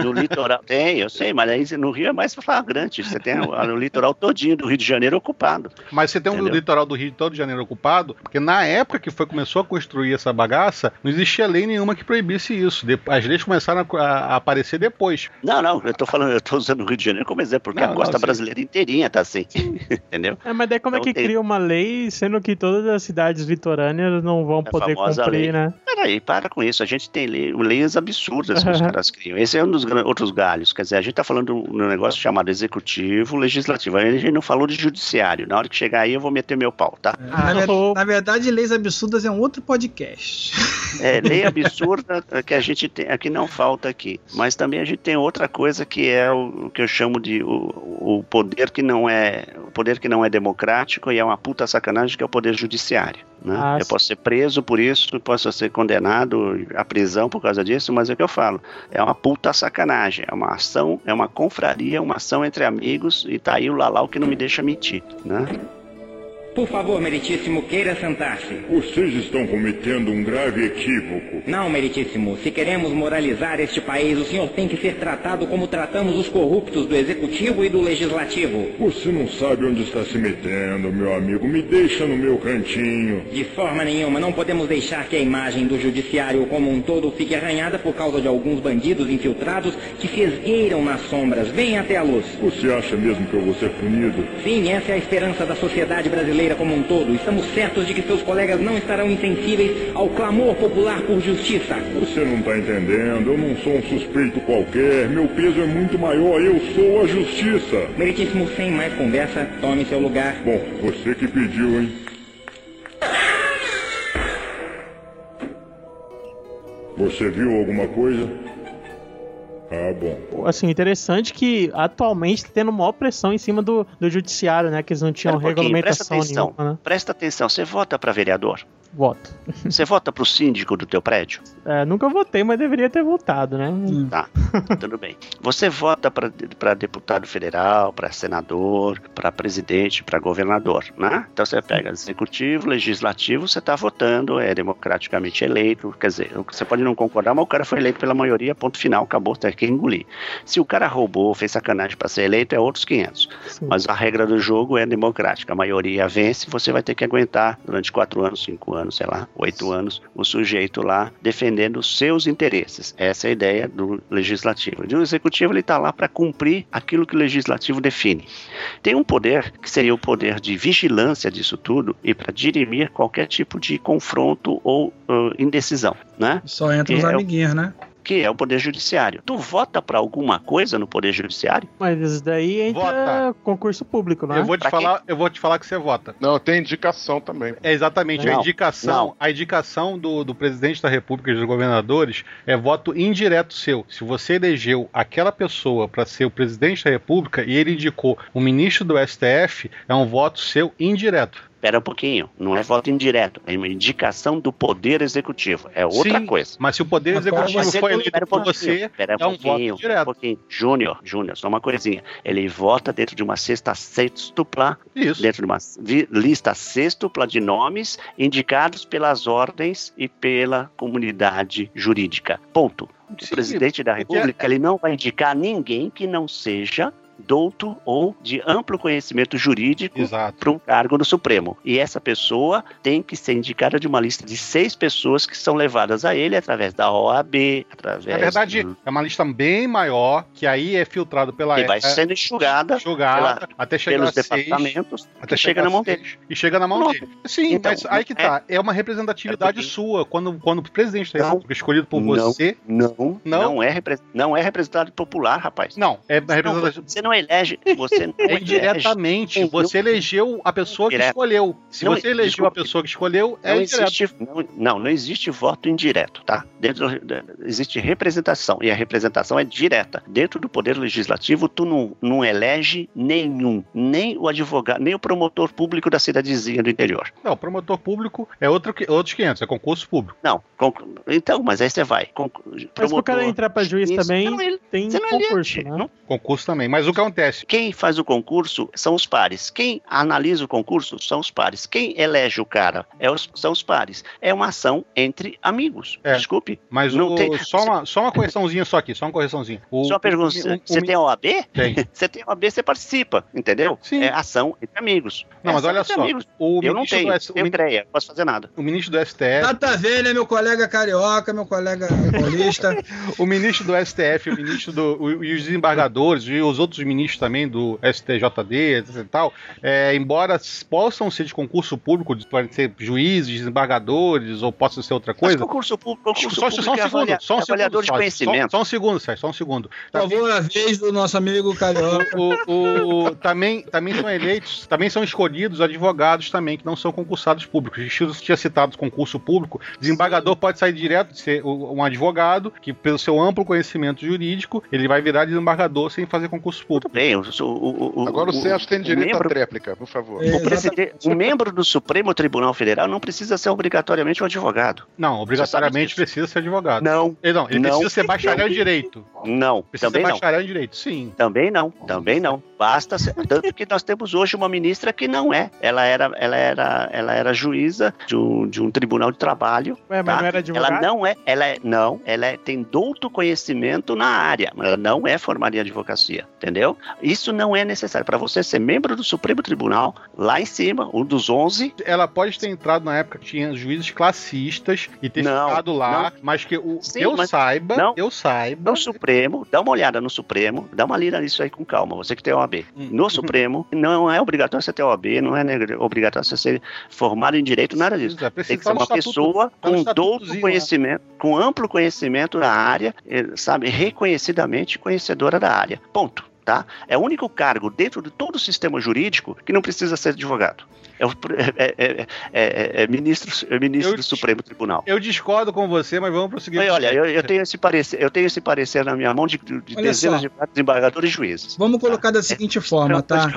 no litoral. [laughs] Tem, eu sei, mas aí no Rio é mais flagrante. Você tem o, o litoral todinho do Rio de Janeiro ocupado. Mas você tem um Entendeu? litoral do Rio todo de Janeiro ocupado, porque na época que foi começou a construir essa bagaça, não existia lei nenhuma que proibisse isso. De- As leis começaram a, a aparecer depois. Não, não, eu tô falando, eu tô usando o Rio de Janeiro como exemplo, porque Não, a costa não, brasileira inteirinha tá assim. [laughs] Entendeu? É, mas daí como é Então que tem- cria uma lei, sendo que todas as cidades litorâneas não vão A poder cumprir, lei. né? Peraí, para com isso. A gente tem lei- leis absurdas que os caras criam. Esse é um dos outros galhos. Quer dizer, a gente tá falando de um negócio chamado executivo, legislativo. A gente não falou de judiciário. Na hora que chegar aí, eu vou meter meu pau, tá? na, ver- na verdade, Leis Absurdas é um outro podcast. É, lei [laughs] absurda que a gente tem, é que não falta aqui. Mas também a gente tem outra coisa que é o, o que eu chamo de o, o poder que não é o poder que não é democrático e é uma puta sacanagem que é o poder judiciário. Né? Ah, eu sim. posso ser preso por isso, posso ser condenado à prisão por causa disso, mas é o que eu falo. É uma puta sacanagem. É uma ação, é uma confraria, uma ação entre amigos e tá aí o Lalau que não me deixa mentir. Né? Por favor, meritíssimo, queira sentar-se. Vocês estão cometendo um grave equívoco. Não, meritíssimo, se queremos moralizar este país, o senhor tem que ser tratado como tratamos os corruptos do executivo e do legislativo. Você não sabe onde está se metendo, meu amigo. Me deixa no meu cantinho. De forma nenhuma, não podemos deixar que a imagem do judiciário como um todo fique arranhada por causa de alguns bandidos infiltrados que se esgueiram nas sombras. Venha até a luz. Você acha mesmo que eu vou ser punido? Sim, essa é a esperança da sociedade brasileira como um todo. Estamos certos de que seus colegas não estarão insensíveis ao clamor popular por justiça. Você não está entendendo. Eu não sou um suspeito qualquer. Meu peso é muito maior. Eu sou a justiça. Meritíssimo, sem mais conversa, tome seu lugar. Bom, você que pediu, hein? Você viu alguma coisa? Ah, bom. Assim, interessante que atualmente tá tendo maior pressão em cima do, do judiciário, né? Que eles não tinham um pouquinho, presta regulamentação atenção. nenhuma, né? Presta atenção. Você vota para vereador? Voto. Você vota pro síndico do teu prédio? É, nunca votei, mas deveria ter votado, né? Tá, tudo bem. Você vota para deputado federal, para senador, para presidente, para governador, né? Então você pega executivo, legislativo, você está votando, é democraticamente eleito. Quer dizer, você pode não concordar, mas o cara foi eleito pela maioria, ponto final, acabou, tem que engolir. Se o cara roubou, fez sacanagem para ser eleito, é outros 500. Mas a regra do jogo é democrática, a maioria vence, você vai ter que aguentar durante quatro anos, cinco anos anos, sei lá, oito anos, o sujeito lá defendendo os seus interesses. Essa é a ideia do legislativo. E o executivo ele está lá para cumprir aquilo que o legislativo define. Tem um poder que seria o poder de vigilância disso tudo e para dirimir qualquer tipo de confronto ou uh, indecisão, né? Só entra os é amiguinhos, né? Que é o poder judiciário. Tu vota para alguma coisa no poder judiciário? Mas isso daí entra Vota. concurso público, né? Eu vou te Pra falar, eu vou te falar que você vota. Não, tem indicação também. É exatamente a Não, indicação, não. a indicação do, do presidente da República e dos governadores é voto indireto seu. Se você elegeu aquela pessoa para ser o presidente da República e ele indicou o ministro do STF, é um voto seu indireto. Espera um pouquinho, não é voto indireto, é uma indicação do poder executivo, é outra Sim, coisa. Mas se o poder executivo Mas foi ele- eleito espera um por pouquinho, você, espera é um voto pouquinho, espera um direto. pouquinho. Júnior, Júnior, só uma coisinha. Ele vota dentro de uma cesta sextupla, Isso. dentro de uma lista sextupla de nomes indicados pelas ordens e pela comunidade jurídica. Ponto. O Sim, presidente da República ele não vai indicar ninguém que não seja douto ou de amplo conhecimento jurídico para um cargo no Supremo. E essa pessoa tem que ser indicada de uma lista de seis pessoas que são levadas a ele através da OAB, através. Na verdade, do- é uma lista bem maior, que aí é filtrado pela e vai é, sendo enxugada jogada até chegar pelos a seis, departamentos até chega na mão seis, dele. E chega na mão Pronto. dele. Sim, Então, mas aí que tá. É, uma representatividade é porque- sua. Quando, quando o presidente da. República é escolhido por Não. você. Não, Não? não, é, repre- não é representado popular, rapaz. Não, é Não, representatividade. você não elege, você não [laughs] É elege. indiretamente. Não, Você elegeu a pessoa que Direto. escolheu. Se Não, você elegeu desculpe. a pessoa que escolheu, é Não indireto. existe, não, não, não existe voto indireto, tá? Dentro existe representação e a representação é direta. Dentro do poder legislativo, tu não, não elege nenhum, nem o advogado, nem o promotor público da cidadezinha do interior. Não, o promotor público é outro, que- outros 500, é concurso público. Não, então, mas aí você vai. Con- Mas pro cara entrar pra juiz também, não, ele- tem não concurso, elege, né? não Concurso também. Mas o que acontece? Quem faz o concurso são os pares. Quem analisa o concurso são os pares. Quem elege o cara é os- são os pares. É uma ação entre amigos. É. Desculpe. Mas Não o- tem- só, uma, só uma correçãozinha só aqui, só uma correçãozinha. O, Só uma pergunta: [laughs] você tem OAB? Tem. Você tem OAB, você participa, entendeu? Sim. É ação entre amigos. Não, É mas olha só. amigos. O Eu não tenho, do S- o tenho min- CREA, não posso fazer nada. o ministro do STF, Tata Velha, meu colega carioca, meu colega paulista. [laughs] o ministro do STF, o ministro do, o- e os desembargadores e os outros ministros também do STJD, etc e tal, é, embora possam ser de concurso público, de- podem ser juízes, desembargadores ou possam ser outra Mas coisa. concurso público, concurso Só, público só um é segundo, avalia- só um segundo. avaliador de só, conhecimento. Só, só um segundo, Sérgio, só um segundo. Por favor, a vez do nosso amigo carioca. O, o- também, também são eleitos, também são escolhidos advogados também, que não são concursados públicos. O tinha citado concurso público. Desembargador pode sair direto de ser um advogado, que pelo seu amplo conhecimento jurídico, ele vai virar desembargador sem fazer concurso público. Bem, eu sou o, o- Agora o Sérgio tem direito membro- à tréplica, por favor. É. O, membro do Supremo Tribunal Federal não precisa ser obrigatoriamente um advogado. Não, obrigatoriamente precisa ser advogado. Não, Ele, não, ele Não. precisa ser bacharel em direito. não, Precisa também ser não. bacharel em direito, sim. Também não, também não. Basta ser, tanto que nós temos hoje uma ministra que não é. Ela era, ela era, ela era juíza de um, de um tribunal de trabalho. Ué, mas tá? não era advogado? Ela não é, ela é, não, ela é- tem douto conhecimento na área, mas ela não é formada em advocacia, entendeu? Isso não é necessário para você ser membro do Supremo Tribunal, lá em cima, um dos 11, Ela pode ter entrado na época que tinha juízes classistas e ter Não, ficado lá, mas que o, Sim, eu mas- saiba, não. eu saiba, no Supremo, dá uma olhada no Supremo, dá uma lida nisso aí com calma, você que tem OAB. Hum. No Supremo, [laughs] não é obrigatório você ter OAB, não é obrigatório você ser formado em direito, nada disso. Precisa, precisa Tem que ser uma estatuto- pessoa tá com douto lá. conhecimento, com amplo conhecimento na área, eh, sabe, reconhecidamente conhecedora da área. Ponto. Tá? É o único cargo dentro de todo o sistema jurídico que não precisa ser advogado. É, o, é, é- é- é ministro, é ministro Eu do Supremo Tribunal. Eu discordo com você, mas vamos prosseguir. Olha, olha, eu, eu tenho esse parecer, eu tenho esse parecer na minha mão de, de dezenas só. de desembargadores e juízes. Vamos colocar da seguinte forma, É tá?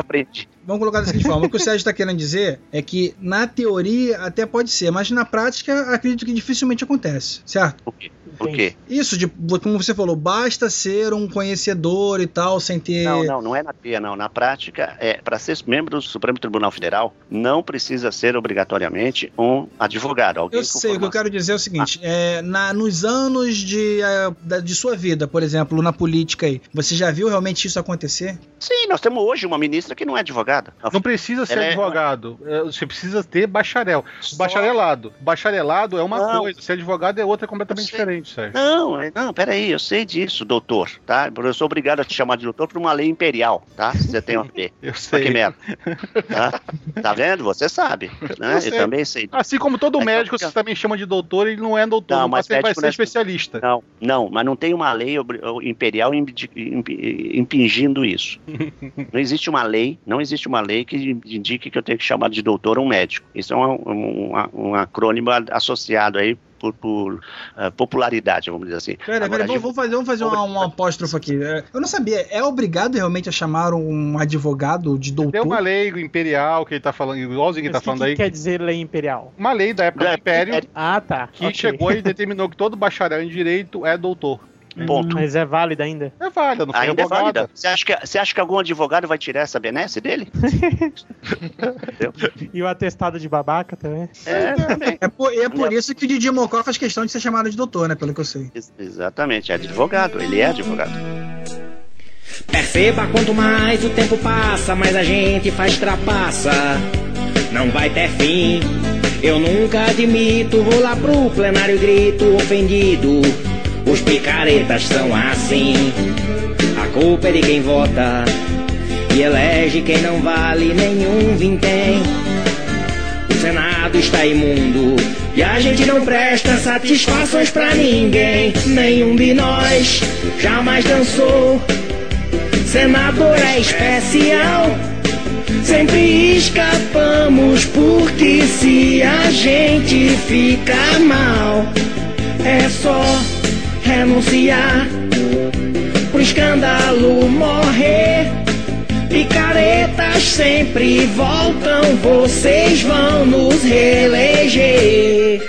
Vamos colocar da seguinte forma. O que o Sérgio está querendo dizer é que, na teoria, até pode ser, mas na prática, acredito que dificilmente acontece, certo? Por quê? Por quê? Isso, de, como você falou, basta ser um conhecedor e tal, sem ter. Não, não, não é na teoria, não. Na prática, é, para ser membro do Supremo Tribunal Federal, não não precisa ser obrigatoriamente um advogado. Alguém Eu sei, o que eu quero dizer é o seguinte: é, na, nos anos de, da- de sua vida, por exemplo, na política aí, você já viu realmente isso acontecer? Sim, nós temos hoje uma ministra que não é advogada. Não precisa ser Ela é- advogado. é, Você precisa ter bacharel. Bacharelado. Bacharelado é uma Não. coisa, ser advogado é outra completamente diferente, Sérgio. Não, é- não, peraí, eu sei disso, doutor, tá? Eu sou obrigado a te chamar de doutor por uma lei imperial, tá? Se Você tem [laughs] uma ver. Eu sei. Que merda. [laughs] Tá? Tá vendo? Você sabe, [laughs] né? Eu Eu, também sei. Assim como todo É médico, você também chama de doutor, ele não é doutor, Não, mas vai ser não é- especialista. Não, não, mas não tem uma lei imperial impi- impi- impingindo isso. [laughs] Não existe uma lei, não existe uma lei que indique que eu tenho que chamar de doutor um médico. Isso é um, um, um acrônimo associado aí por, por, ah, popularidade, vamos dizer assim. Pera, Agora, pera, vamos, vamos fazer, vamos fazer uma, uma apóstrofe aqui. É, Eu não sabia, é obrigado realmente a chamar um advogado de doutor? Tem uma lei imperial que ele tá falando, igualzinho que ele tá Mas o falando que, aí. que quer dizer lei imperial? Uma lei da época do Império Ah, tá. que ok. chegou e [laughs] determinou que todo bacharel em direito é doutor. Ponto. Mas é válida ainda? É válida, não foi Ainda é revogada. válida. Você acha, que, você acha que algum advogado vai tirar essa benesse dele? [laughs] E o atestado de babaca também? É, também. É por, é por isso que o Didi Mocó faz questão de ser chamado de doutor, né? Pelo que eu sei. Ex- Exatamente, é advogado, ele é advogado. Perceba quanto mais o tempo passa, mais a gente faz trapaça. Não vai ter fim. Eu nunca admito, vou lá pro plenário e grito ofendido. Os picaretas são assim. A culpa é de quem vota e elege quem não vale nenhum vintém. O Senado está imundo e a gente não presta satisfações pra ninguém. Nenhum de nós jamais dançou. Senador é especial. Sempre escapamos porque se a gente fica mal, é só renunciar pro escândalo morrer. Picaretas sempre voltam, vocês vão nos reeleger.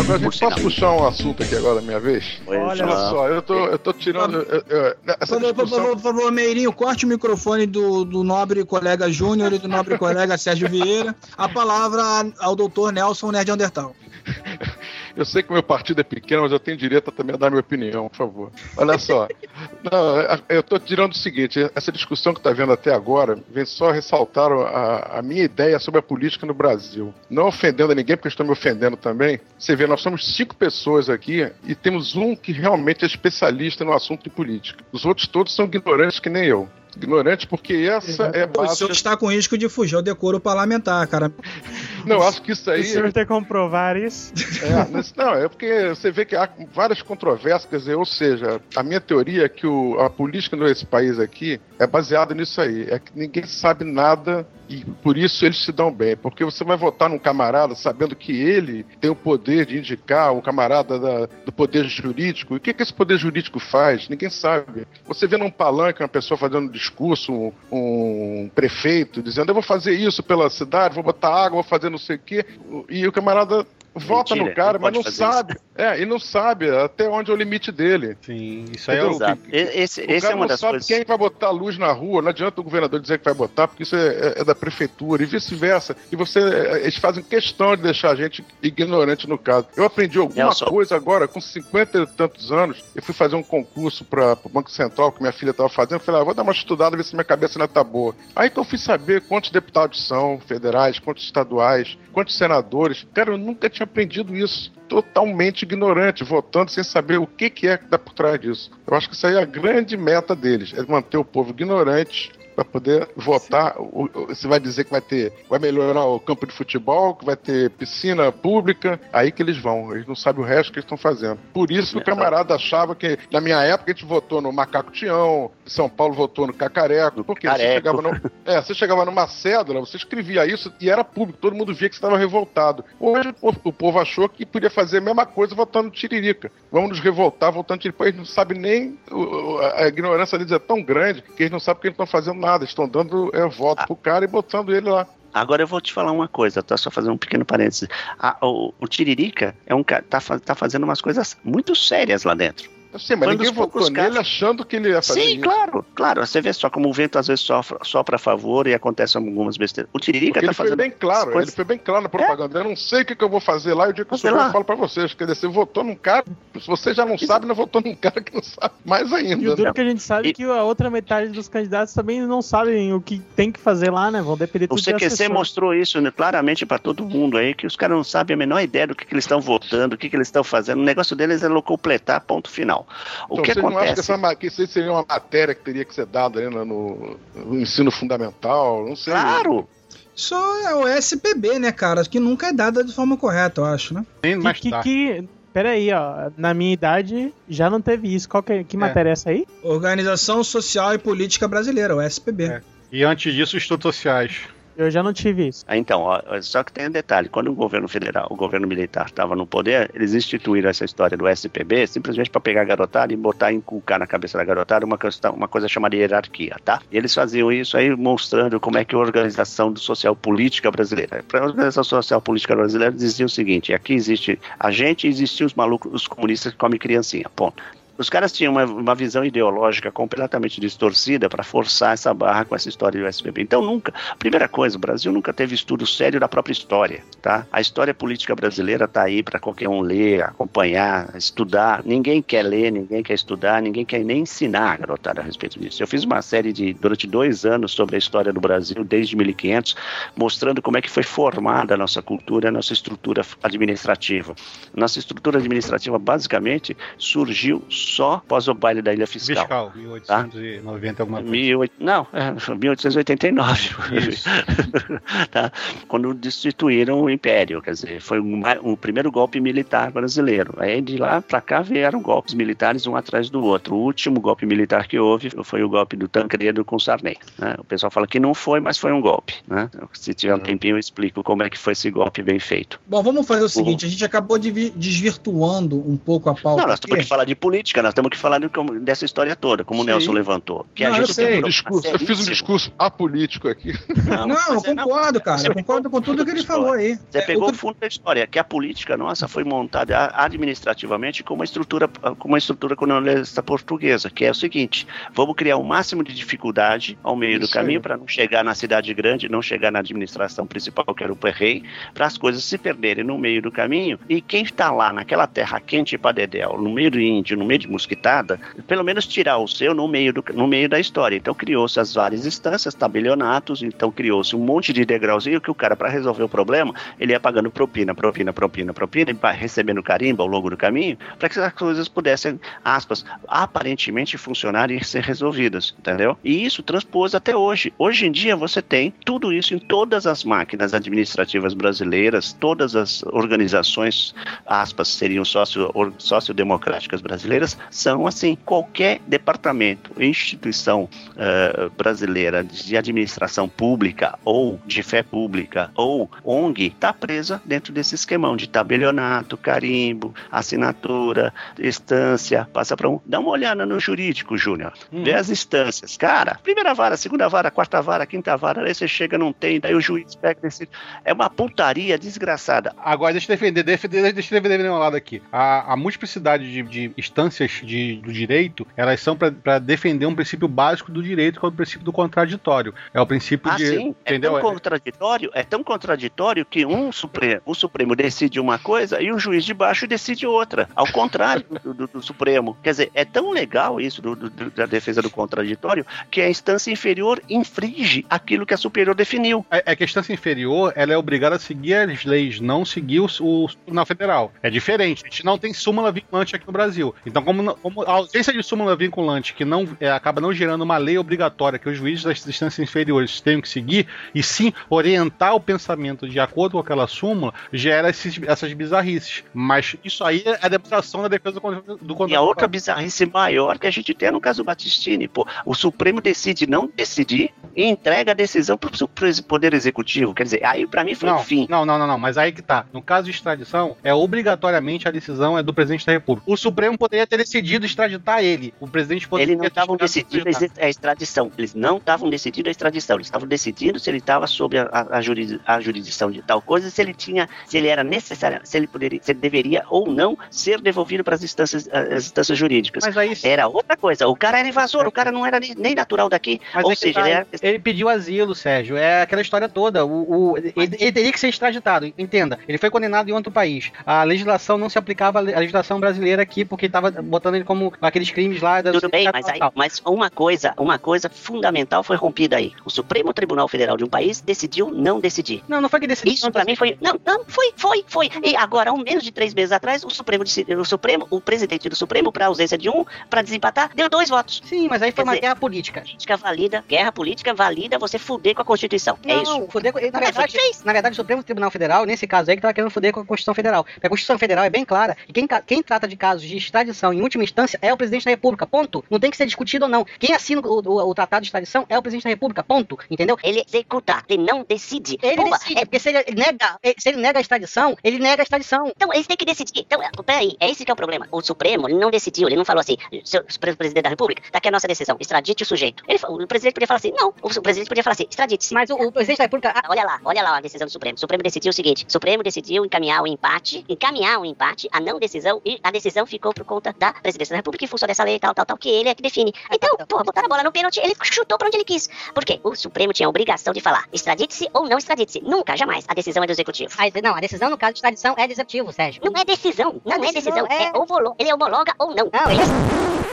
Agora, gente, posso puxar um assunto aqui agora, minha vez? Olha só, eu tô, eu tô tirando. eu- eu- essa Por favor, por discussão. favor, por favor, Meirinho, corte o microfone do, do nobre colega Júnior e do nobre colega Sérgio Vieira. A palavra ao doutor Nelson Nerd Undertal. [laughs] Eu sei que o meu partido é pequeno, mas eu tenho direito a também a dar minha opinião, por favor. Olha só. [laughs] Não, eu estou tirando o seguinte: essa discussão que está vendo até agora vem só ressaltar a, a minha ideia sobre a política no Brasil. Não ofendendo a ninguém, porque estou me ofendendo também. Você vê, nós somos cinco pessoas aqui e temos um que realmente é especialista no assunto de política. Os outros todos são ignorantes que nem eu. Ignorantes porque essa é a O base. senhor está com risco de fugir ao decoro parlamentar, cara. [laughs] Não, acho que isso aí. O senhor tem que comprovar isso? É, [laughs] não, é porque você vê que há várias controvérsias, quer dizer, ou seja, a minha teoria é que o- a política nesse país aqui é baseada nisso aí, é que ninguém sabe nada e por isso eles se dão bem, porque você vai votar num camarada sabendo que ele tem o poder de indicar o camarada da- do poder jurídico, e o que, que esse poder jurídico faz? Ninguém sabe. Você vê num palanque uma pessoa fazendo um discurso, um, um prefeito, dizendo eu vou fazer isso pela cidade, vou botar água, vou fazer não sei o quê, e o camarada vota Mentira, no cara, não mas não sabe. É, e não sabe até onde é o limite dele. Sim, isso aí é o que. E- Esse, O esse cara é uma não das sabe coisas. quem vai botar luz na rua, não adianta o governador dizer que vai botar, porque isso é, é- é da prefeitura, e vice-versa. E você, é, eles fazem questão de deixar a gente ignorante no caso. Eu aprendi alguma Nelson. coisa agora, com 50 e tantos anos, eu fui fazer um concurso para o Banco Central, que minha filha estava fazendo, eu falei, ah, vou dar uma estudada, ver se minha cabeça ainda tá boa. Aí que eu fui saber quantos deputados são federais, quantos estaduais, quantos senadores. Cara, eu nunca tinha aprendido isso totalmente ignorante, votando sem saber o que, que é que dá por trás disso. Eu acho que isso aí é a grande meta deles, é manter o povo ignorante para poder votar. O- o- Você vai dizer que vai ter, vai melhorar o campo de futebol, que vai ter piscina pública, aí que eles vão. Eles não sabem o resto que eles estão fazendo. Por isso que o camarada achava que, na minha época, a gente votou no Macaco Tião, São Paulo votou no Cacareco, porque você chegava, no, é, você chegava numa cédula, você escrevia isso e era público, todo mundo via que você estava revoltado. Hoje o, o povo achou que podia fazer a mesma coisa votando Tiririca. Vamos nos revoltar votando Tiririca. Eles não sabem nem. o- o- a ignorância deles é tão grande que eles não sabem que eles estão fazendo nada. Estão dando é, voto pro cara e botando ele lá. Agora eu vou te falar uma coisa, tá? Só fazer um pequeno parênteses. A- o, o Tiririca é um cara tá, tá fazendo umas coisas muito sérias lá dentro. Eu sei, mas Foi ninguém votou nele casos. achando que ele ia fazer Sim, isso. claro, claro. Você vê só como o vento às vezes sofre, sopra a favor e acontece algumas besteiras. O Tiririca Porque tá ele foi fazendo. bem claro, coisas- ele foi bem claro na propaganda. Eu não sei o que, que eu vou fazer lá e o dia que eu souber, lá. eu falo pra vocês. Quer dizer, você votou num cara, se você já não sabe, não votou num cara que não sabe mais E ainda. o duro né? é que a gente sabe E- que a outra metade dos candidatos também não sabem o que tem que fazer lá, né? Vão depender O tudo de CQC mostrou isso né, claramente pra todo mundo aí, que os caras não sabem a menor ideia do que, que eles estão votando, o que, que eles estão fazendo. O negócio deles é locupletar, ponto final. O Então, que vocês não acham que, acontece? essa, que isso seria uma matéria que teria que ser dada no, no- no ensino fundamental? Não sei. Claro! Isso é o SPB, né, cara? Que nunca é dada de forma correta, eu acho, né? Nem mais Que, que, tarde. que... Peraí, ó. Na minha idade já não teve isso. Qual que, é- que matéria é essa aí? Organização Social e Política Brasileira, o SPB. É. E antes disso, estudos sociais. Eu já não tive isso. Ah, Então, ó, só que tem um detalhe: quando o governo federal, o governo militar estava no poder, eles instituíram essa história do SPB simplesmente para pegar a garotada e botar, inculcar na cabeça da garotada uma, questão, uma coisa chamada hierarquia, tá? E eles faziam isso aí mostrando como é que a organização social política brasileira. Para a organização social política brasileira dizia o seguinte: aqui existe a gente e existiam os malucos, os comunistas que comem criancinha. Ponto. Os caras tinham uma, uma visão ideológica completamente distorcida para forçar essa barra com essa história do SBB. Então, nunca. Primeira coisa, o Brasil nunca teve estudo sério da própria história, tá? A história política brasileira tá aí para qualquer um ler, acompanhar, estudar. Ninguém quer ler, ninguém quer estudar, ninguém quer nem ensinar a garotada a respeito disso. Eu fiz uma série de durante dois anos sobre a história do Brasil desde 1500, mostrando como é que foi formada a nossa cultura, a nossa estrutura administrativa. Nossa estrutura administrativa basicamente surgiu só após o baile da Ilha Fiscal. Fiscal, 1890 alguma coisa. 18, não, é, 1889. Isso. [laughs] tá? Quando destituíram o Império, quer dizer, foi o, primeiro golpe militar brasileiro. Aí de lá para cá vieram golpes militares um atrás do outro. O último golpe militar que houve foi o golpe do Tancredo com Sarney. né? O pessoal fala que não foi, mas foi um golpe. né? Se tiver um tempinho eu explico como é que foi esse golpe bem feito. Bom, vamos fazer o seguinte: a gente acabou de vi- desvirtuando um pouco a pauta. Não, nós temos que falar de política, nós temos que falar de como- dessa história toda, como o Sim. Nelson levantou. Que Não, a eu gente sei. tem Um discurso, eu fiz um discurso apolítico aqui. Não, Não, eu é- concordo, cara. Você Eu concordo com tudo que ele falou aí. Você É, pegou o o fundo da história, que a política nossa foi montada administrativamente com uma estrutura, com uma estrutura colonialista portuguesa, que é o seguinte: vamos criar o máximo de dificuldade ao meio do Isso caminho aí. para não chegar na cidade grande, não chegar na administração principal, que era o rei, para as coisas se perderem no meio do caminho. E quem está lá naquela terra quente para dedéu, no meio do índio, no meio de mosquitada, pelo menos tirar o seu no meio, do, no meio da história. Então criou-se as várias instâncias, tabelionatos, então criou-se um monte de degrauzinho que o cara, para resolver o problema, ele ia pagando propina, propina, propina, propina, e recebendo carimbo ao longo do caminho, para que as coisas pudessem, aspas, aparentemente funcionar e ser resolvidas, entendeu? E isso transpôs até hoje. Hoje em dia você tem tudo isso em todas as máquinas administrativas brasileiras, todas as organizações, aspas, seriam sócio, or- sociodemocráticas brasileiras, são assim. Qualquer departamento, instituição eh, brasileira de administração pública ou de fé pública ou ONG está presa dentro desse esquemão de tabelionato, carimbo, assinatura, instância, passa para um. Dá uma olhada no jurídico, Júnior. Vê as instâncias. Cara, primeira vara, segunda vara, quarta vara, quinta vara, aí você chega, não tem, daí o juiz pega decide. É uma putaria desgraçada. Agora, deixa eu defender, defender deixa eu defender meu lado aqui. A, a multiplicidade de, de instâncias de, do direito, elas são para defender um princípio básico do direito, que é o princípio do contraditório. É o princípio Ah, de. sim, é entendeu? tão contraditório, é tão contraditório que um Supremo, o Supremo decide uma coisa e o juiz de baixo decide outra. Ao contrário do, do- do Supremo. Quer dizer, é tão legal isso do- da defesa do contraditório que a instância inferior infringe aquilo que a superior definiu. É, é que a instância inferior ela é obrigada a seguir as leis, não seguir o, o Tribunal Federal. É diferente. A gente não tem súmula vinculante aqui no Brasil. Então, como, como a ausência de súmula vinculante que não é, acaba não gerando uma lei obrigatória que os juízes das instâncias inferiores tenham que seguir, e sim orientar o pensamento de acordo com aquela súmula, gera esses- essas bizarrices. Mas isso aí é a demonstração da defesa do, do E a outra bizarrice maior que a gente tem é no caso do Batistini, pô. O Supremo decide não decidir, e entrega a decisão pro, pro poder executivo. Quer dizer, aí pra mim foi Não, o fim. não, não, não, não, mas aí que tá. No caso de extradição, é obrigatoriamente a decisão é do presidente da República. O Supremo poderia ter decidido extraditar ele. O presidente poderia Eles não estavam decidindo a extradição. Eles não estavam decidindo a extradição. Eles estavam decidindo se ele estava sob a, a, a juri- a jurisdição de tal coisa, se ele tinha, se ele era necessário, se ele poderia, se ele deveria ou não ser devolvido para as instâncias, as instâncias jurídicas. Mas aí Era outra coisa. O cara era invasor. O cara não era nem, nem natural daqui. Mas ou é seja, tá, ele era ele pediu asilo, Sérgio. É aquela história toda. O, o- ele, ele teria que ser extraditado. Entenda. Ele foi condenado em outro país. A legislação não se aplicava à legislação brasileira aqui, porque estava botando ele como aqueles crimes lá da Tudo bem, mas, aí, mas uma coisa, uma coisa fundamental foi rompida aí. O Supremo Tribunal Federal de um país decidiu não decidir. Não, não foi que decidiu. Isso pra mim foi, não, não, foi, foi, foi. E agora, um menos de três meses atrás, o Supremo, decidiu- o Supremo, o presidente do Supremo, para ausência de um, para desempatar, deu dois votos. Sim, mas aí foi Quer uma dizer, guerra política. Política valida, guerra política valida você fuder com a Constituição. é Não, isso. fuder com- na, verdade, na verdade, o Supremo Tribunal Federal, nesse caso aí, que tava querendo fuder com a Constituição Federal. Porque a Constituição Federal é bem clara. E quem, quem trata de casos de extradição em última instância é o presidente da República. Ponto. Não tem que ser discutido ou não. Quem assina o, o- o tratado de extradição é o presidente da República. Ponto. Entendeu? Ele executa, ele não decide. Ele decide, porque se ele nega, se ele nega a extradição, ele nega a extradição. Então, eles têm que decidir. Então, é, peraí, é esse que é o problema. O Supremo ele não decidiu, ele não falou assim, seu presidente da República, tá aqui a nossa decisão, extradite o sujeito. Ele, o presidente podia falar assim, não, o presidente podia falar assim, extradite-se. Mas o, o presidente da República. Ah, olha lá, olha lá a decisão do Supremo. O Supremo decidiu o seguinte: o Supremo decidiu encaminhar o empate, encaminhar o empate, a não decisão, e a decisão ficou por conta da presidência da República em função dessa lei, tal, tal, tal, que ele é que define. Então, pô, botaram a bola no pênalti, ele chutou pra onde ele quis. Por quê? O Supremo tinha a obrigação de falar: extradite-se ou não extradite-se. Nunca, jamais. A decisão é do executivo. não, a decisão no caso de extradição é do executivo, Sérgio. Não é decisão, não é decisão, é, homolo- ele homologa ou não.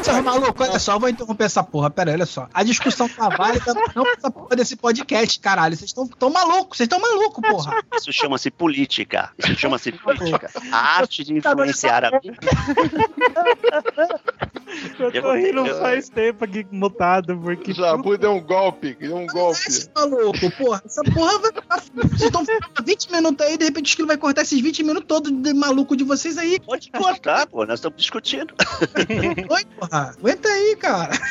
Seu maluco, olha só, eu vou interromper essa porra. Pera aí, olha só. A discussão tá válida, não essa porra desse podcast, caralho. Vocês estão tão malucos, vocês estão malucos, porra. Isso chama-se política. Isso chama-se política. A arte de influenciar a vida. Eu Eu tô rindo eu- faz tempo aqui mutado, porque. Jabu deu um golpe, deu um golpe. maluco, porra. Essa porra vai. Vocês estão falando 20 minutos aí, de repente o esquilo vai cortar esses 20 minutos todos de maluco de vocês aí. Pode cortar, pô, nós estamos discutindo. Oi, porra. Aguenta aí, cara. [laughs]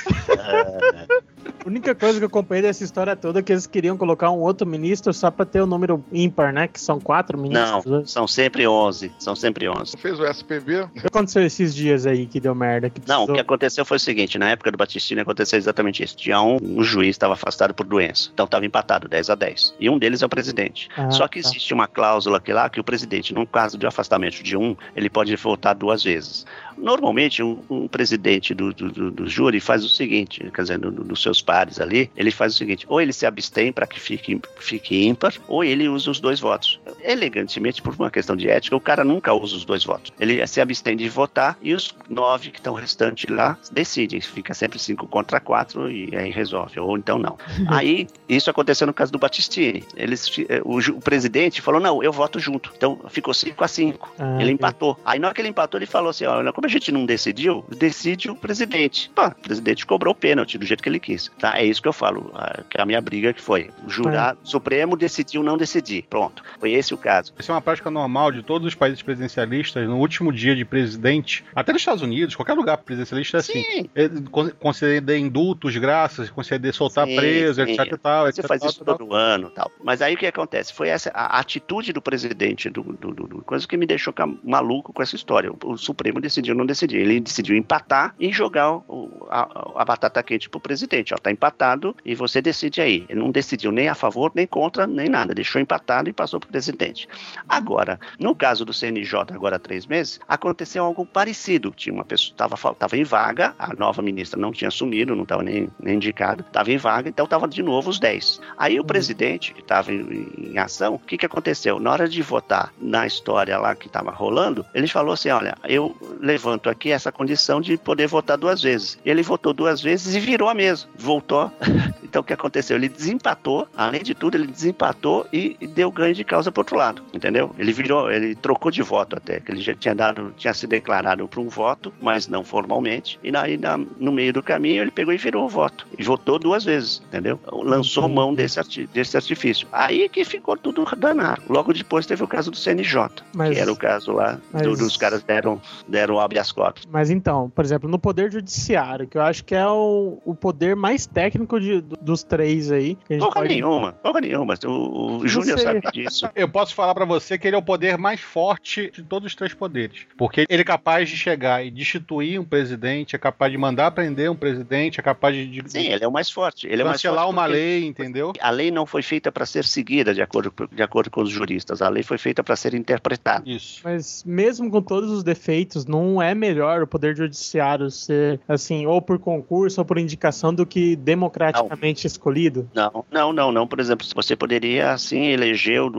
A única coisa que eu acompanhei dessa história toda é que eles queriam colocar um outro ministro só pra ter o número ímpar, né? Que são quatro ministros. Não, são sempre 11. São sempre 11. Fez o SPB? O que aconteceu esses dias aí que deu merda? Que Não, o precisou- que aconteceu foi o seguinte, na época do Batistini aconteceu exatamente isso. Tinha um, um juiz estava afastado por doença, então estava empatado 10 a 10. E um deles é o presidente. Ah, Só que tá. existe uma cláusula aqui lá que o presidente, num caso de afastamento de um, ele pode votar duas vezes. Normalmente, um, um presidente do, do, do- júri faz o seguinte, quer dizer, do- do- dos seus pares ali, ele faz o seguinte, ou ele se abstém para que fique, fique ímpar, ou ele usa os dois votos. Elegantemente, por uma questão de ética, o cara nunca usa os dois votos. Ele se abstém de votar e os nove que estão restantes lá decidem. Fica sempre cinco contra quatro e aí resolve, ou então não. [laughs] Aí, isso aconteceu no caso do Batistini. Eles, eh, o, o presidente falou, não, eu voto junto. Então, ficou cinco a cinco. Ah, ele empatou. Aí, na hora que ele empatou, ele falou assim, olha, como a gente não decidiu, decide o presidente. Pô, o presidente cobrou o pênalti do jeito que ele quis. Tá? É isso que eu falo, que é a minha briga que foi. O jurado Supremo decidiu não decidir. Pronto. Foi esse o caso. Isso é uma prática normal de todos os países presidencialistas. No último dia de presidente, até nos Estados Unidos, qualquer lugar presidencialista é assim. Sim. É, con- conceder indultos, graças, conceder soltar Sim, preso, sim. etc e tal. Você etc, faz tal, isso tal. todo ano tal. Mas aí o que acontece? Foi essa a atitude do presidente do, do, do- do- coisa que me deixou maluco com essa história. O, o Supremo decidiu não decidir. Ele decidiu empatar e jogar o- a, a batata quente pro presidente. Ó, tá empatado e você decide aí. Ele não decidiu nem a favor, nem contra, nem nada. Deixou empatado e passou pro presidente. Agora, no caso do CNJ, agora há três meses, aconteceu algo parecido. Tinha uma pessoa, estava tava em vaga, a nova ministra não tinha assumido, não estava nem, nem indicada, estava em vaga, então estava de novo os 10. Aí o presidente, que estava em, em ação, o que, que aconteceu? Na hora de votar na história lá que estava rolando, ele falou assim: olha, eu levanto aqui essa condição de poder votar duas vezes. Ele votou duas vezes e virou a mesa. Voltou. [laughs] Então o que aconteceu? Ele desempatou, além de tudo, ele desempatou e deu ganho de causa pro outro lado, entendeu? Ele virou, ele trocou de voto até, que ele já tinha dado, tinha se declarado para um voto, mas não formalmente. E aí na- no meio do caminho ele pegou e virou o voto. E votou duas vezes, entendeu? Lançou mão desse, arti- desse artifício. Aí que ficou tudo danado. Logo depois teve o caso do CNJ, Mas- que era o caso lá do- mas- dos caras deram, deram habeas corpus. Mas então, por exemplo, no Poder Judiciário, que eu acho que é o, o poder mais técnico de- do, dos três aí. Porra pode- nenhuma, porra nenhuma. O, o Júnior sabe disso. [laughs] Eu posso falar pra você que ele é o poder mais forte de todos os três poderes. Porque ele é capaz de chegar e destituir um presidente, é capaz de mandar prender um presidente, é capaz de, de Sim, ele é o mais forte. Ele é mais cancelar forte uma porque lei, entendeu? A lei não foi feita para ser seguida de acordo, de acordo com os juristas. A lei foi feita para ser interpretada. Isso. Mas mesmo com todos os defeitos, não é melhor o poder judiciário ser assim, ou por concurso ou por indicação do que democraticamente escolhido? Não, não, não, não. Por exemplo, você poderia assim eleger o,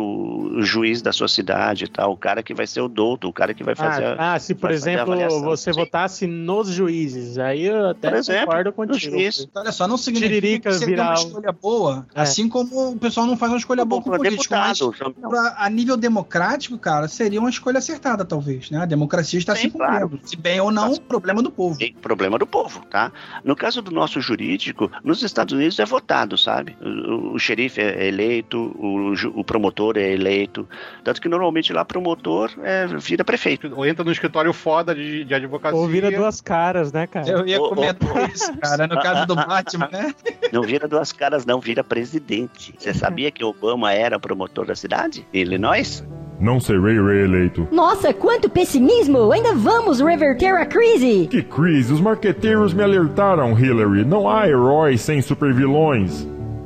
o juiz da sua cidade e tal, o cara que vai ser o douto, o cara que vai fazer. a- Ah, ah, se por exemplo você Sim. votasse nos juízes, aí eu até Por exemplo, concordo contigo. juiz. Olha só, não significa Tiririca que você tem virar uma o- escolha boa, É. assim como o pessoal não faz uma escolha boa com Como político, mas deputado. não. pra- a nível democrático, cara, seria uma escolha acertada, talvez, né? A democracia está Sim, se cumprindo. claro. Se bem ou não, problema do povo. Sim, problema do povo, tá? No caso do nosso jurídico, nos Estados Unidos é votado, sabe? O, o xerife é eleito, o, o promotor é eleito. Tanto que normalmente lá promotor é, vira prefeito. Ou entra no escritório foda de, de advocacia. Ou vira duas caras, né, cara? Eu ia Ô, ô. comentar isso, cara, no caso do Batman, né? Não vira duas caras, não, vira presidente. Você sabia que Obama era promotor da cidade? Illinois? Não serei reeleito. Nossa, quanto pessimismo! Ainda vamos reverter a crise! Que crise, os marqueteiros me alertaram, Hillary. Não há heróis sem supervilões.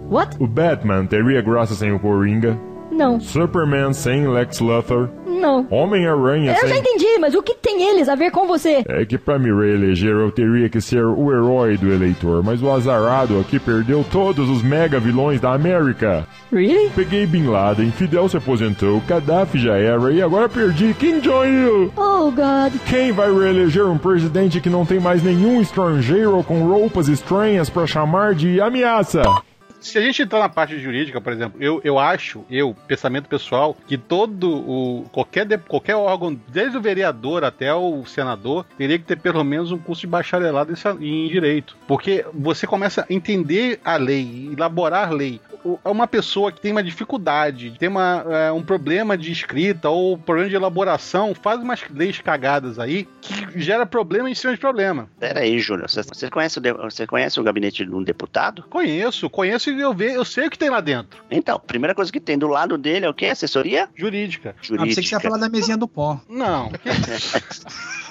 What? O Batman teria graça sem o Coringa. Não, Superman sem Lex Luthor. não. Homem-Aranha Eu já sem... entendi, mas o que tem eles a ver com você? É que pra me reeleger eu teria que ser o herói do eleitor, mas o azarado aqui perdeu todos os mega vilões da América. Really? Peguei Bin Laden, Fidel se aposentou, Gaddafi já era e agora perdi Kim Jong-il. Oh, God. Quem vai reeleger um presidente que não tem mais nenhum estrangeiro com roupas estranhas pra chamar de ameaça? Se a gente entrar na parte jurídica, por exemplo, eu, eu acho, eu, pensamento pessoal, que todo o. qualquer, qualquer órgão, desde o vereador até o senador, teria que ter pelo menos um curso de bacharelado em, em direito. Porque você começa a entender a lei, elaborar lei. O- é Uma pessoa que tem uma dificuldade, tem uma, é, um problema de escrita ou problema de elaboração, faz umas leis cagadas aí que gera problema em cima de problema. Pera aí, Júnior. Você, você conhece o você conhece o gabinete de um deputado? Conheço, conheço e eu, ve, eu sei o que tem lá dentro. Então, a primeira coisa que tem do lado dele é o quê? Assessoria? Jurídica. Ah, pensei que você ia Jurídica. falar da mesinha do pó. Não. [laughs]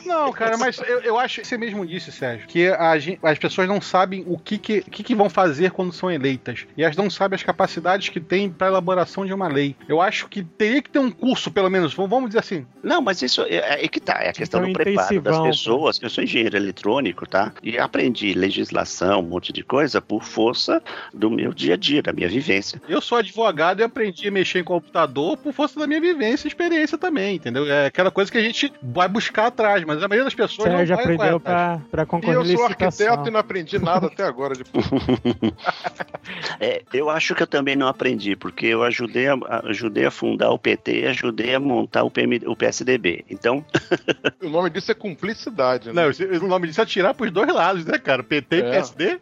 Não, cara, mas eu, eu acho, você mesmo disse, Sérgio, que a as pessoas não sabem o que que, que que vão fazer quando são eleitas. E elas não sabem as capacidades que têm para elaboração de uma lei. Eu acho que teria que ter um curso, pelo menos, vamos dizer assim. Não, mas isso é, é que tá, é a questão Então, do preparo das pessoas. Eu sou engenheiro eletrônico, tá? E aprendi legislação, um monte de coisa, por força do meu dia a dia, da minha vivência. Eu sou advogado e aprendi a mexer em computador por força da minha vivência e experiência também, entendeu? É aquela coisa que a gente vai buscar atrás, mas a maioria das pessoas Sérgio não vai aprendeu pra, pra E concorrer eu sou arquiteto e não aprendi nada até agora. De... [laughs] [laughs] É, eu acho que eu também não aprendi, porque eu ajudei a, ajudei a fundar o PT e ajudei a montar o, PM, o PSDB. Então, [laughs] o nome disso é cumplicidade, né? Não, o nome disso é atirar pros dois lados, né, cara? PT e É. PSD.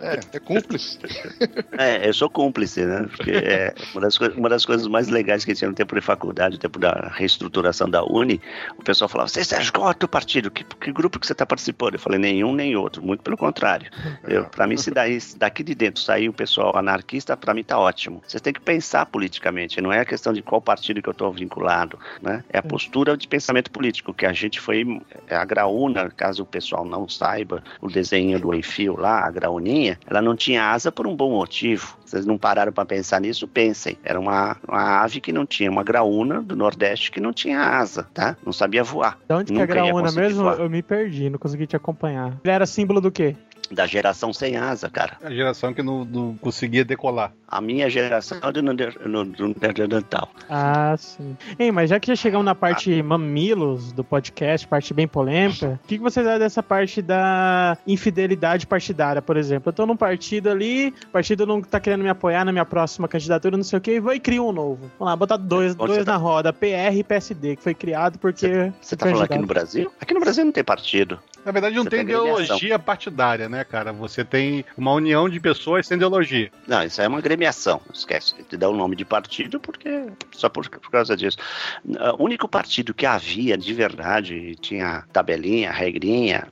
É, é cúmplice. É, eu sou cúmplice, né? Porque é uma das, uma das coisas mais legais que tinha no tempo de faculdade, no tempo da reestruturação da Uni, o pessoal falava, você, Sérgio, qual é o teu partido? Que, que grupo que você está participando? Eu falei, nenhum nem outro, muito pelo contrário. Pra mim, se daí, daqui de dentro sair o pessoal anarquista, pra mim tá ótimo. Vocês têm que pensar politicamente, não é a questão de qual partido que eu tô vinculado, né? É a postura de pensamento político, que a gente foi, é a graúna, caso o pessoal não saiba, o desenho do Enfio lá, a grauninha, ela não tinha asa por um bom motivo. Vocês não pararam pra pensar nisso? Pensem. Era uma, uma ave que não tinha, uma graúna do Nordeste que não tinha asa, tá? Não sabia voar. De onde que é a Nunca graúna mesmo? voar. Eu me perdi, não consegui te acompanhar. Ele era símbolo do quê? Da geração sem asa, cara. A geração que não, não conseguia decolar. A minha geração é do no- do Neandertal. Ah, sim. Ei, mas já que já chegamos na parte mamilos do podcast, parte bem polêmica, o que, que vocês acham dessa parte da infidelidade partidária, por exemplo? Eu tô num partido ali, o partido não tá querendo me apoiar na minha próxima candidatura, não sei o que, e vou e crio um novo. Vamos lá, botar dois, Onde dois tá? na roda, PR e PSD, que foi criado porque. Você tá falando aqui no Brasil? Aqui no Brasil não tem partido. Na verdade, não Você tem ideologia partidária, né, cara? Você tem uma união de pessoas sem ideologia. Não, isso aí é uma abreviação, esquece. Te dá o nome de partido porque só por, por causa disso. O único partido que havia de verdade, tinha tabelinha, regrinha,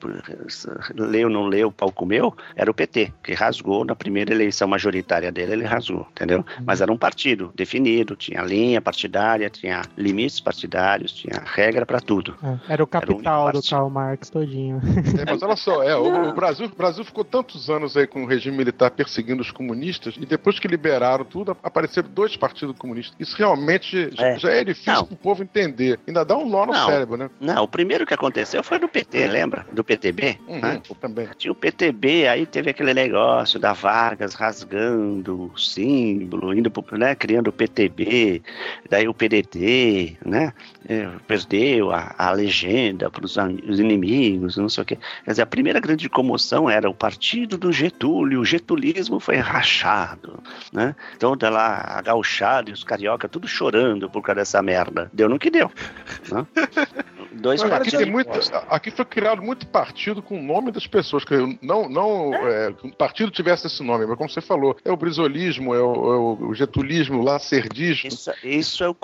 leu, não leu, pau comeu, era o PT, que rasgou na primeira eleição majoritária dele, ele rasgou, entendeu? Mas era um partido definido, tinha linha partidária, tinha limites partidários, tinha regra para tudo. É, era o capital do Karl Marx todinho. É, mas olha só, é, o, o, Brasil, o Brasil ficou tantos anos aí com o regime militar perseguindo os comunistas e depois que liberaram tudo, apareceram dois partidos comunistas. Isso realmente é. já é difícil para o povo entender. Ainda dá um nó no não, cérebro, né? Não, o primeiro que aconteceu foi no PT, lembra? Do PTB? Uhum, né? também. Tinha o PTB, aí teve aquele negócio da Vargas rasgando o símbolo, indo pro, né, criando o PTB, daí o PDT, né? É, perdeu a, a legenda para os inimigos, não sei o quê. Quer dizer, a primeira grande comoção era o partido do Getúlio, o getulismo foi rachado, né? Então, tá lá, a gauchada e os carioca tudo chorando por causa dessa merda. Deu no que deu. Né? [laughs] Dois Mas aqui, tem muito, aqui foi criado muito partido com o nome das pessoas. Que não, não é, que um partido tivesse esse nome, mas como você falou, é o brisolismo, é o, é o getulismo, o lacerdismo. Isso, isso é o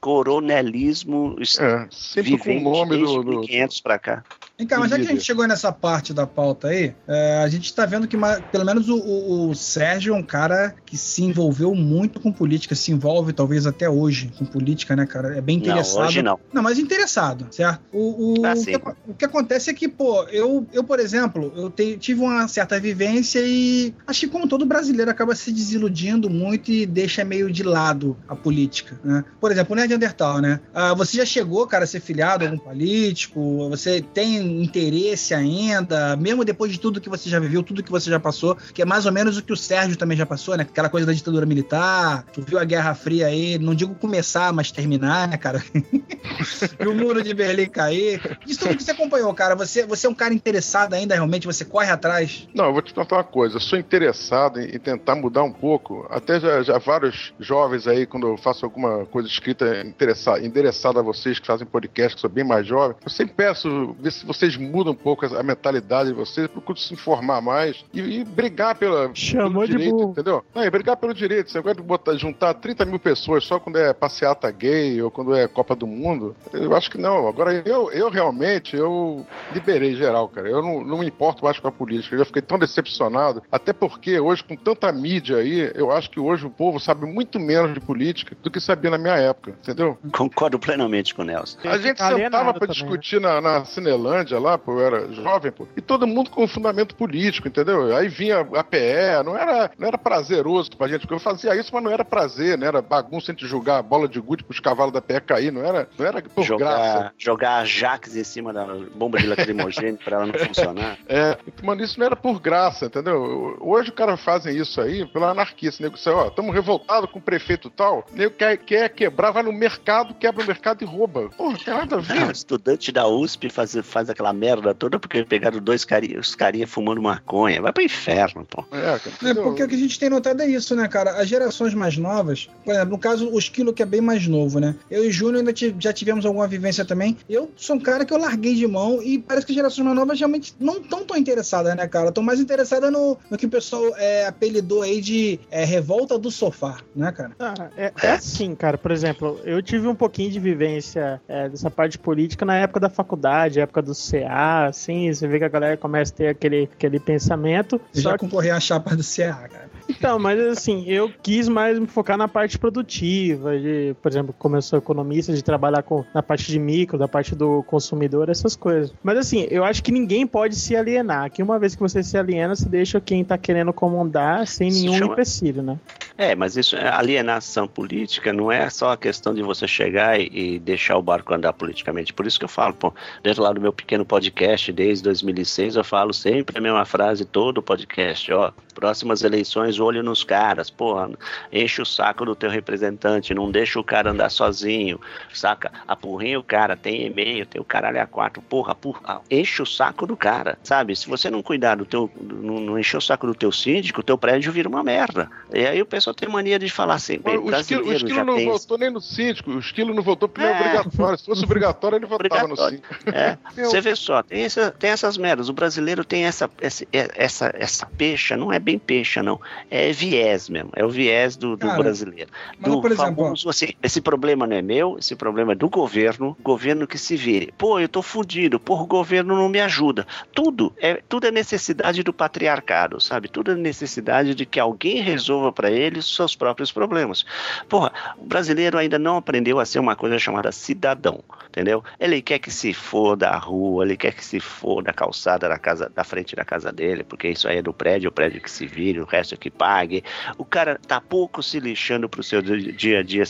coronelismo é, sempre com o nome do, do 1500 para cá. Vem cá, mas já que a gente chegou nessa parte da pauta aí, é, a gente está vendo que pelo menos o, o, o, Sérgio é um cara que se envolveu muito com política, se envolve talvez até hoje com política, né, cara? É bem interessado. Não, hoje não. Não, mas interessado, certo? O, o, ah, o, que, o que, acontece é que, pô, eu, eu por exemplo, eu te, tive uma certa vivência e acho que como todo brasileiro acaba se desiludindo muito e deixa meio de lado a política, né? Por exemplo, o Neandertal, né? Ah, você já chegou, cara, a ser filiado a algum político? Você tem interesse ainda, mesmo depois de tudo que você já viveu, tudo que você já passou, que é mais ou menos o que o Sérgio também já passou, né? Aquela coisa da ditadura militar, tu viu a Guerra Fria aí, não digo começar, mas terminar, né, cara? [laughs] e o muro de Berlim cair. Isso tudo que você acompanhou, cara, você, você é um cara interessado ainda, realmente, você corre atrás? Não, eu vou te contar uma coisa, eu sou interessado em, em tentar mudar um pouco, até já, já vários jovens aí, quando eu faço alguma coisa escrita interessada, endereçada a vocês que fazem podcast, que sou bem mais jovem, eu sempre peço, ver se vocês mudam um pouco a mentalidade de vocês, procurem se informar mais e, e brigar pela, Chamou pelo direito, de entendeu? Não, e brigar pelo direito. Você vai botar, juntar 30 mil pessoas só quando é passeata gay ou quando é Copa do Mundo. Eu acho que não. Agora, eu, eu realmente, eu liberei geral, cara. Eu não, não me importo mais com a política. Eu já fiquei tão decepcionado. Até porque hoje, com tanta mídia aí, eu acho que hoje o povo sabe muito menos de política do que sabia na minha época, entendeu? Concordo plenamente com o Nelson. A gente sentava pra também, discutir na, na Cinelândia lá, pô, eu era jovem, pô, e todo mundo com fundamento político, entendeu? Aí vinha a PE, não era, não era prazeroso pra gente, porque eu fazia isso, mas não era prazer, né? Era bagunça de jogar a bola de gude pros cavalos da PE cair, não era, não era por jogar, graça. Jogar a Jax em cima da bomba de lacrimogêneo pra ela não funcionar. É, mano, isso não era por graça, entendeu? Hoje o cara fazem isso aí pela anarquia, esse nego, ó, estamos revoltados com o prefeito tal, o nego quer, quer quebrar, vai no mercado, quebra o mercado e rouba. Porra, tem nada a ver. Não, estudante da USP faz, faz aquela merda toda porque pegaram dois carinha, os carinha fumando maconha. Vai pro inferno, pô. É, É, porque o que a gente tem notado é isso, né, cara? As gerações mais novas, por exemplo, no caso, o Esquilo, que é bem mais novo, né? Eu e o Júnior ainda já tivemos alguma vivência também. Eu sou um cara que eu larguei de mão e parece que as gerações mais novas realmente não estão tão interessadas, né, cara? Estão mais interessadas no, no que o pessoal é, apelidou aí de é, revolta do sofá, né, cara? Ah, é, é assim, cara. Por exemplo, eu tive um pouquinho de vivência é, dessa parte política na época da faculdade, época do CA, assim, você vê que a galera começa a ter aquele, aquele pensamento. Só já que concorri à chapa do CA, cara. Então, mas assim, eu quis mais me focar na parte produtiva, de, por exemplo, como eu sou economista, de trabalhar com, na parte de micro, da parte do consumidor, essas coisas. Mas assim, eu acho que ninguém pode se alienar. Que uma vez que você se aliena, você deixa quem tá querendo comandar sem Se nenhum chama- empecilho, né? É, mas isso, alienação política não é só a questão de você chegar e, e deixar o barco andar politicamente. Por isso que eu falo, pô, dentro lá do meu pequeno podcast, desde 2006, eu falo sempre a mesma frase, todo o podcast, ó, próximas eleições, olho nos caras, porra, enche o saco do teu representante, não deixa o cara andar sozinho, saca? Apurrinha o cara, tem e-mail, tem o caralho a quatro, porra, porra, enche o saco do cara, sabe? Se você não cuidar do teu, não, não encher o saco do teu síndico, o teu prédio vira uma merda. E aí o pessoal tem mania de falar assim, bem, O esquilo, o esquilo não tem votou nem no síndico, o esquilo não votou porque é É. obrigatório. Se fosse obrigatório, ele votava no síndico. É, [laughs] você vê só, tem, essa- tem essas merdas. O brasileiro tem essa, essa, essa, essa pecha, não é bem peixa, não. É viés mesmo. É o viés do, do Cara, brasileiro. mas, Do por exemplo, famoso, assim, esse problema não é meu, esse problema é do governo, governo que se vire. Pô, eu tô fudido, o governo não me ajuda. Tudo é, tudo é necessidade do patriarcado, sabe? Tudo é necessidade de que alguém resolva para ele os seus próprios problemas. Porra, o brasileiro ainda não aprendeu a ser uma coisa chamada cidadão, entendeu? Ele quer que se for da rua, ele quer que se for da calçada da casa, da frente da casa dele, porque isso aí é do prédio, o prédio que se vire, o resto é que pague. O cara tá pouco se lixando pro seu di- dia a dia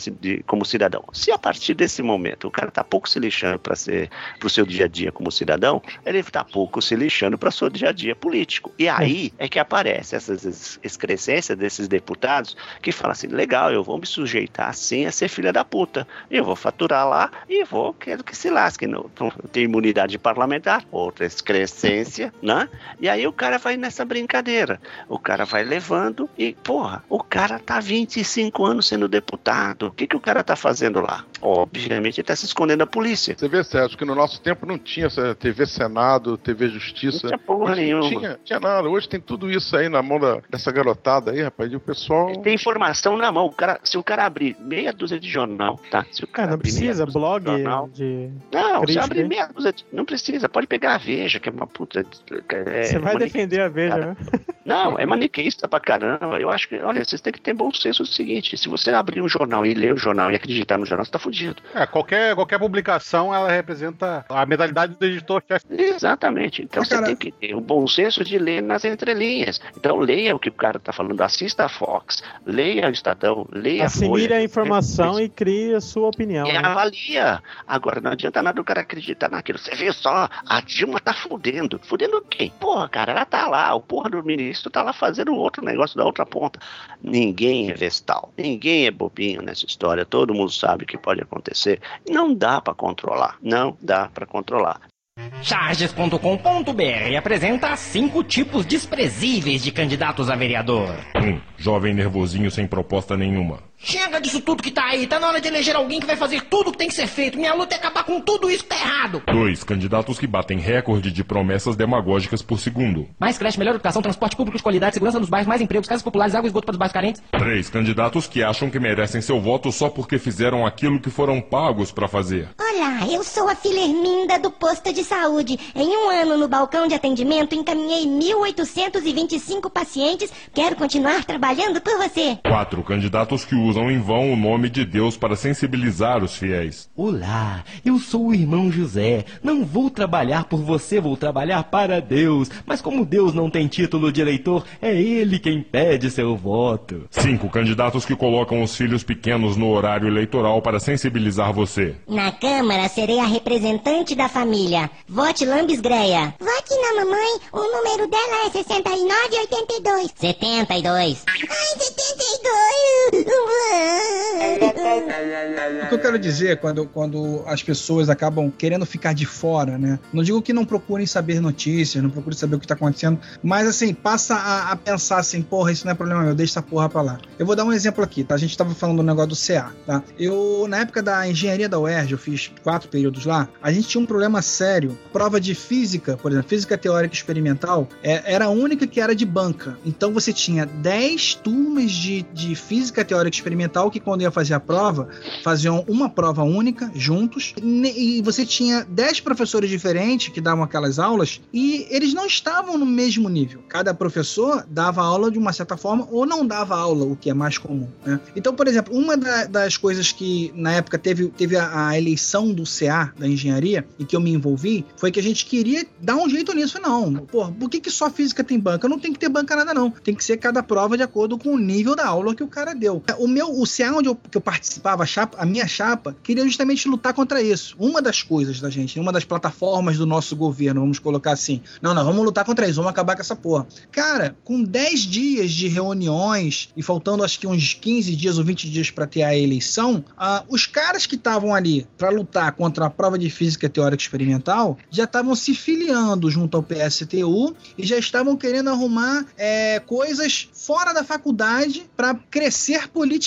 como cidadão. Se a partir desse momento o cara tá pouco se lixando para ser pro seu dia a dia como cidadão, ele tá pouco se lixando para seu dia a dia político. E aí é que aparece essas ex- excrescências desses deputados que falam assim: legal, eu vou me sujeitar assim a ser filha da puta. Eu vou faturar lá e vou, quero que se lasque. Não, não tem imunidade parlamentar, outra excrescência, [laughs] né? E aí o cara vai nessa brincadeira. O cara vai levando e, porra, o cara tá 25 anos sendo deputado. O que, que o cara tá fazendo lá? Obviamente ele tá se escondendo da polícia. Você vê, Sérgio, que no nosso tempo não tinha essa TV Senado, TV Justiça. Não tinha porra Hoje nenhuma. Tinha, tinha nada. Hoje tem tudo isso aí na mão da- dessa garotada aí, rapaz. E o pessoal. Tem informação na mão. O cara, se o cara abrir meia dúzia de jornal, tá? Se o cara Cara, não abrir meia precisa, dúzia de blog jornal- de. Não, você crítica, abre meia dúzia de... Não precisa, pode pegar a Veja, que é uma puta. é Você vai defender a Veja, né? [laughs] Não, é maniqueísta pra caramba. Eu acho que, olha, vocês têm que ter bom senso do seguinte: se você abrir um jornal e ler o jornal e acreditar no jornal, você tá fudido. É, qualquer, qualquer publicação ela representa a mentalidade do editor-chefe. Exatamente. Então você tem que ter o bom senso de ler nas entrelinhas. Então leia o que o cara tá falando, assista a Fox, leia o Estadão, leia a Assimile Folha. a informação e crie a sua opinião. E né? avalia. Agora, não adianta nada o cara acreditar naquilo. Você vê só, a Dilma tá fudendo. Fudendo quem? Porra, cara, ela tá lá. O porra do ministro tá lá fazendo outro negócio da outra ponta. Ninguém é vestal. Ninguém é bobinho nessa história. Todo mundo sabe o que pode acontecer. Não dá pra controlar. Não dá pra controlar. Charges.com.br apresenta cinco tipos desprezíveis de candidatos a vereador. Um, jovem nervosinho sem proposta nenhuma. Chega disso tudo que tá aí, tá na hora de eleger alguém que vai fazer tudo o que tem que ser feito. Minha luta é acabar com tudo isso que tá errado. Dois, candidatos que batem recorde de promessas demagógicas por segundo. Mais creche, melhor educação, transporte público de qualidade, segurança nos bairros, mais empregos, casas populares, água e esgoto para os bairros carentes. Três, candidatos que acham que merecem seu voto só porque fizeram aquilo que foram pagos pra fazer. Olá, eu sou a filha Herminda do posto de saúde. Em um ano no balcão de atendimento, encaminhei 1.825 pacientes. Quero continuar trabalhando por você. Quatro, candidatos que usam em vão o nome de Deus para sensibilizar os fiéis. Olá, eu sou o irmão José. Não vou trabalhar por você, vou trabalhar para Deus. Mas como Deus não tem título de eleitor, é ele quem pede seu voto. Cinco, candidatos que colocam os filhos pequenos no horário eleitoral para sensibilizar você. Na Câmara, serei a representante da família. Vote Lambisgreia. Vote na mamãe. O número dela é 6982. 72. Ai, 72. O que eu quero dizer quando, quando as pessoas acabam querendo ficar de fora, né? Não digo que não procurem saber notícias, não procurem saber o que tá acontecendo, mas assim, passa a, a pensar assim, porra, isso não é problema meu, deixa essa porra pra lá. Eu vou dar um exemplo aqui, tá? A gente tava falando do negócio do CA, tá? Eu, na época da engenharia da UERJ, eu fiz quatro períodos lá, a gente tinha um problema sério. Prova de física, por exemplo, física teórica experimental, é- era a única que era de banca. Então você tinha 10 turmas de, de física teórica experimental que, quando ia fazer a prova, faziam uma prova única, juntos, e você tinha 10 professores diferentes que davam aquelas aulas e eles não estavam no mesmo nível. Cada professor dava aula de uma certa forma ou não dava aula, o que é mais comum. né? Então, por exemplo, uma da- das coisas que na época teve, teve a, a eleição do CA, da engenharia, e que eu me envolvi, foi que a gente queria dar um jeito nisso. Não, pô, por que, que só física tem banca? Não tem que ter banca nada, não. Tem que ser cada prova de acordo com o nível da aula que o cara deu. O meu, o CA onde eu, que eu participava, a, chapa, a minha chapa, queria justamente lutar contra isso. Uma das coisas da gente, uma das plataformas do nosso governo, vamos colocar assim. Não, não, vamos lutar contra isso, vamos acabar com essa porra. Cara, com 10 dias de reuniões e faltando acho que uns 15 dias ou 20 dias para ter a eleição, ah, os caras que estavam ali para lutar contra a prova de física teórica experimental já estavam se filiando junto ao PSTU e já estavam querendo arrumar é, coisas fora da faculdade para crescer politicamente.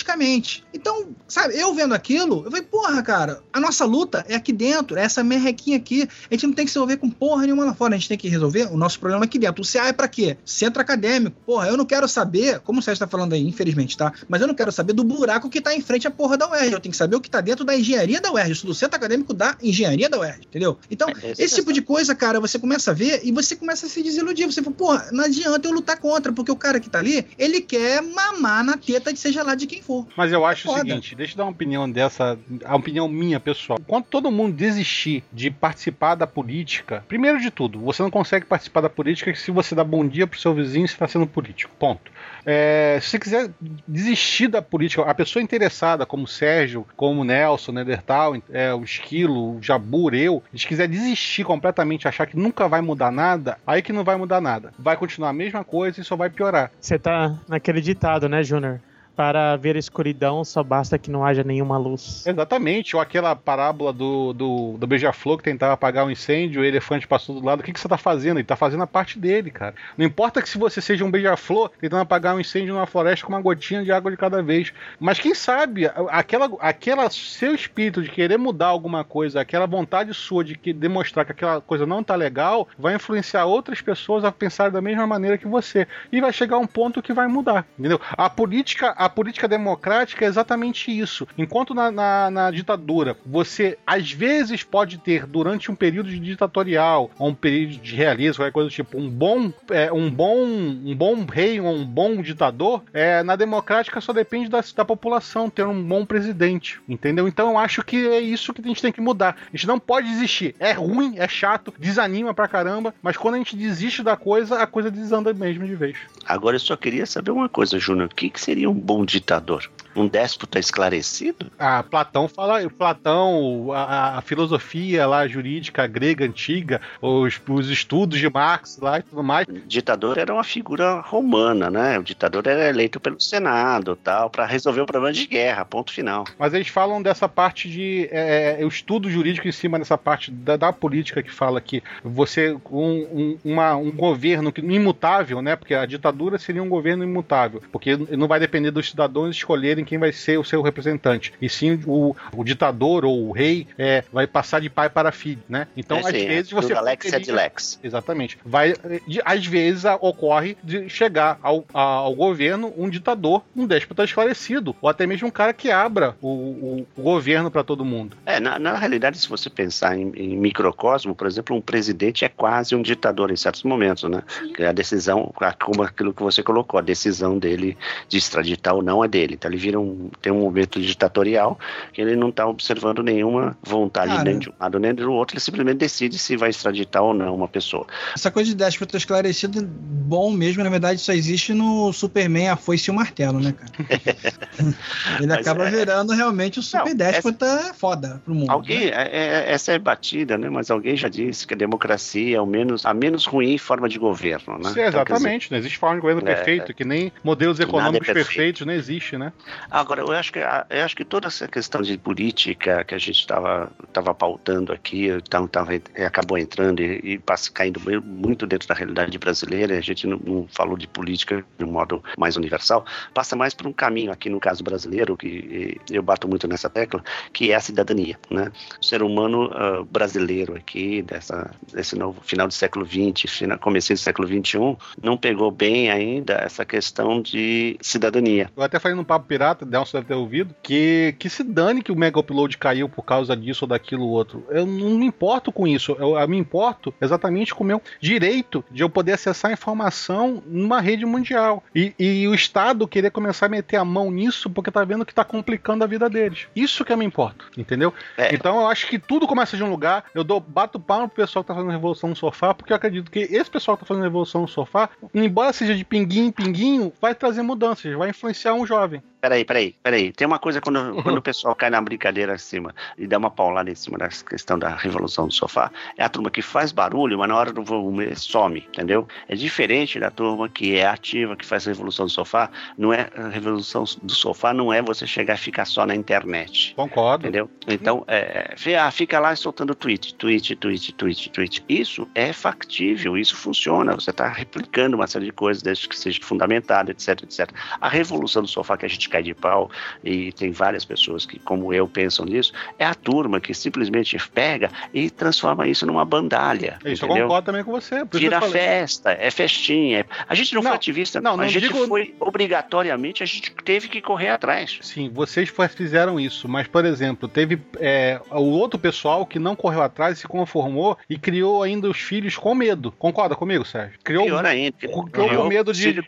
Então, sabe, eu vendo aquilo, eu falei, porra, cara, a nossa luta é aqui dentro, é essa merrequinha aqui. A gente não tem que se resolver com porra nenhuma lá fora, a gente tem que resolver o nosso problema aqui dentro. O CA é pra quê? Centro acadêmico. Porra, eu não quero saber, como o Sérgio tá falando aí, infelizmente, tá? Mas eu não quero saber do buraco que tá em frente à porra da UERJ. Eu tenho que saber o que tá dentro da engenharia da UERJ, do centro acadêmico da engenharia da UERJ, entendeu? Então, esse esse tipo de coisa, cara, você começa a ver e você começa a se desiludir. Você fala, porra, não adianta eu lutar contra, porque o cara que tá ali, ele quer mamar na teta de seja lá de quem for. Mas eu acho o Foda. seguinte, deixa eu dar uma opinião dessa, a opinião minha pessoal. Quando todo mundo desistir de participar da política, primeiro de tudo, você não consegue participar da política se você dá bom dia pro seu vizinho, você está sendo político. Ponto. É, se você quiser desistir da política, a pessoa interessada, como o Sérgio, como o Nelson, Neandertal, é, o Esquilo, o Jabur, eu, gente quiser desistir completamente, achar que nunca vai mudar nada, aí que não vai mudar nada. Vai continuar a mesma coisa e só vai piorar. Você tá naquele ditado, né, Júnior? Para ver a escuridão, só basta que não haja nenhuma luz. Exatamente, ou aquela parábola do, do, do beija-flor que tentava apagar um incêndio, o elefante passou do lado. O que, que você tá fazendo? Ele tá fazendo a parte dele, cara. Não importa que se você seja um beija-flor tentando apagar um incêndio numa floresta com uma gotinha de água de cada vez. Mas quem sabe, aquela, aquela seu espírito de querer mudar alguma coisa, aquela vontade sua de que, demonstrar que aquela coisa não tá legal, vai influenciar outras pessoas a pensar da mesma maneira que você. E vai chegar um ponto que vai mudar. Entendeu? A política, a política democrática é exatamente isso. Enquanto na, na, na ditadura você às vezes pode ter durante um período de ditatorial ou um período de realismo, qualquer coisa do tipo, um bom, é, um bom, um bom rei ou um bom ditador, é, na democrática só depende da, da população ter um bom presidente, entendeu? Então eu acho que é isso que a gente tem que mudar. A gente não pode desistir. É ruim, é chato, desanima pra caramba, mas quando a gente desiste da coisa, a coisa desanda mesmo de vez. Agora eu só queria saber uma coisa, Júnior. O que, que seria um bom ditador? Um déspota esclarecido? Ah, Platão fala, Platão, a, a filosofia lá jurídica grega antiga, os, os estudos de Marx lá e tudo mais. O ditador era uma figura romana, né? O ditador era eleito pelo Senado, tal, para resolver o problema de guerra, ponto final. Mas eles falam dessa parte de é, o estudo jurídico em cima dessa parte da, da política que fala que você um, um, uma- um governo que, imutável, né? Porque a ditadura seria um governo imutável, porque não vai depender dos cidadãos escolherem quem vai ser o seu representante, e sim o, o ditador ou o rei é, vai passar de pai para filho, né? Então É, às sim, vezes é você Alex poderia- ad lex. Exatamente. Vai, de- às vezes ocorre de chegar ao, a- ao governo um ditador, um déspota esclarecido, ou até mesmo um cara que abra o, o- o governo para todo mundo. É, na, na realidade, se você pensar em, em microcosmo, por exemplo, um presidente é quase um ditador em certos momentos, né? Que a decisão, como aquilo que você colocou, a decisão dele de extraditar ou não é dele. Então ele vira um, tem um momento ditatorial que ele não está observando nenhuma vontade Cara. nem de um lado nem do outro, ele simplesmente decide se vai extraditar ou não uma pessoa. Essa coisa de déspota esclarecido, bom mesmo, na verdade, só existe no Superman, a foice e o martelo, né, cara? [laughs] Ele Mas acaba é- virando realmente o super déspota foda pro mundo. Alguém, é- é- essa é batida, né? Mas alguém já disse que a democracia é o menos, a menos ruim forma de governo, né? Sim, Então, quer dizer, exatamente, não existe forma de governo É, perfeito, que nem modelos é econômicos perfeito. perfeitos não existe, né? Agora, eu acho que, eu acho que toda essa questão de política que a gente estava tava pautando aqui, então, tava, acabou entrando e, e passa, caindo muito dentro da realidade brasileira, a gente não, não falou de política de um modo mais universal, passa mais por um caminho aqui no caso brasileiro, que eu bato muito nessa tecla, que é a cidadania. Né? O ser humano ah, brasileiro aqui, dessa, desse novo final do século XX, final, começo do século XXI, não pegou bem ainda essa questão de cidadania. Eu até falei no Papo Pirata, Nelson deve ter ouvido, que, que se dane que o Mega Upload caiu por causa disso ou daquilo outro. Eu não me importo com isso. Eu, eu me importo exatamente com o meu direito de eu poder acessar informação numa rede mundial. E, e o Estado querer começar a meter a mão nisso porque tá vendo que tá complicando a vida deles. Isso que eu me importo, entendeu? Então eu acho que tudo começa de um lugar. Eu dou, bato palma pro pessoal que tá fazendo revolução no sofá, porque eu acredito que esse pessoal que tá fazendo revolução no sofá, embora seja de pinguinho em pinguinho, vai trazer mudanças, vai influenciar um jovem. Peraí, peraí, peraí. Tem uma coisa quando, quando o pessoal cai na brincadeira acima e dá uma paulada em cima da questão da revolução do sofá, é a turma que faz barulho, mas na hora do volume some, entendeu? É diferente da turma que é ativa, que faz revolução do sofá. Não é a revolução do sofá, não é você chegar e ficar só na internet. Concordo. Entendeu? Então, é, é, ah, fica lá soltando tweet, tweet, tweet, tweet, tweet. Isso é factível, isso funciona. Você está replicando uma série de coisas, desde que seja fundamentado, etc, etc. A revolução do sofá que a gente cai de pau, e tem várias pessoas que, como eu, pensam nisso, é a turma que simplesmente pega e transforma isso numa bandalha. Isso eu entendeu? concordo também com você. Vira eu falei. festa, é festinha. A gente não, foi ativista, não, não a gente digo- foi obrigatoriamente, a gente teve que correr atrás. Sim, vocês fizeram isso, mas, por exemplo, teve é, o outro pessoal que não correu atrás, se conformou e criou ainda os filhos com medo. Concorda comigo, Sérgio? Criou Pior ainda. criou com medo de-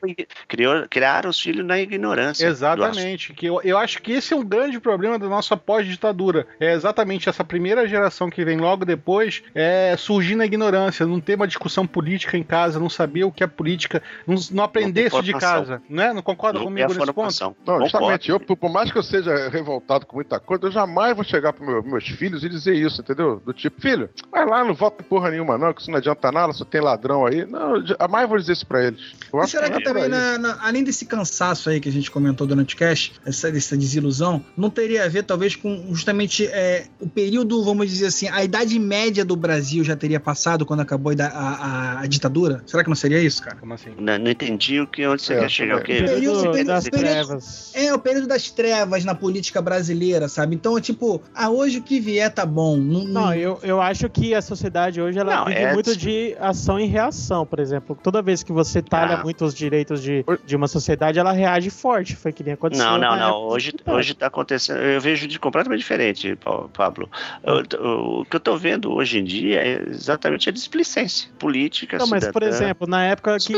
criou, criaram os filhos na ignorância. assunto. Exatamente. Que eu, eu acho que esse é um grande problema da nossa pós-ditadura. É exatamente essa primeira geração que vem logo depois é surgir na ignorância, não ter uma discussão política em casa, não saber o que é política, não, não aprender isso de casa. Né? Não concorda Não comigo a nesse ponto? Não, justamente, eu, por mais que eu seja revoltado com muita coisa, eu jamais vou chegar para meu, meus filhos e dizer isso, entendeu? Do tipo, filho, vai lá, não vota porra nenhuma, não, que isso não adianta nada, só tem ladrão aí. Não, eu jamais vou dizer isso pra eles. E será que é por também, na- na- além desse cansaço aí que a gente comentou durante o cast, essa, essa desilusão, não teria a ver talvez com justamente é, o período, vamos dizer assim, a idade média do Brasil já teria passado quando acabou a, a- a- ditadura? Será que não seria isso, cara? Como assim? Não, não entendi o que, onde você É, quer chegar. O? Período- período- das período- trevas. É, o período das trevas na política brasileira, sabe? Então, tipo, ah, hoje o que vier tá bom. Não, Não, eu, eu acho que a sociedade hoje ela Não, vive é- muito de ação e reação, por exemplo. Toda vez que você talha Ah. muito os direitos de, de uma sociedade, ela reage forte. Foi que nem aconteceu. Não, não, não. época Hoje, hoje tá acontecendo. Eu vejo de completamente diferente, Pa- Pablo. O que eu tô vendo hoje em dia é exatamente a displicência política. Não, mas por cidadã. exemplo, na época que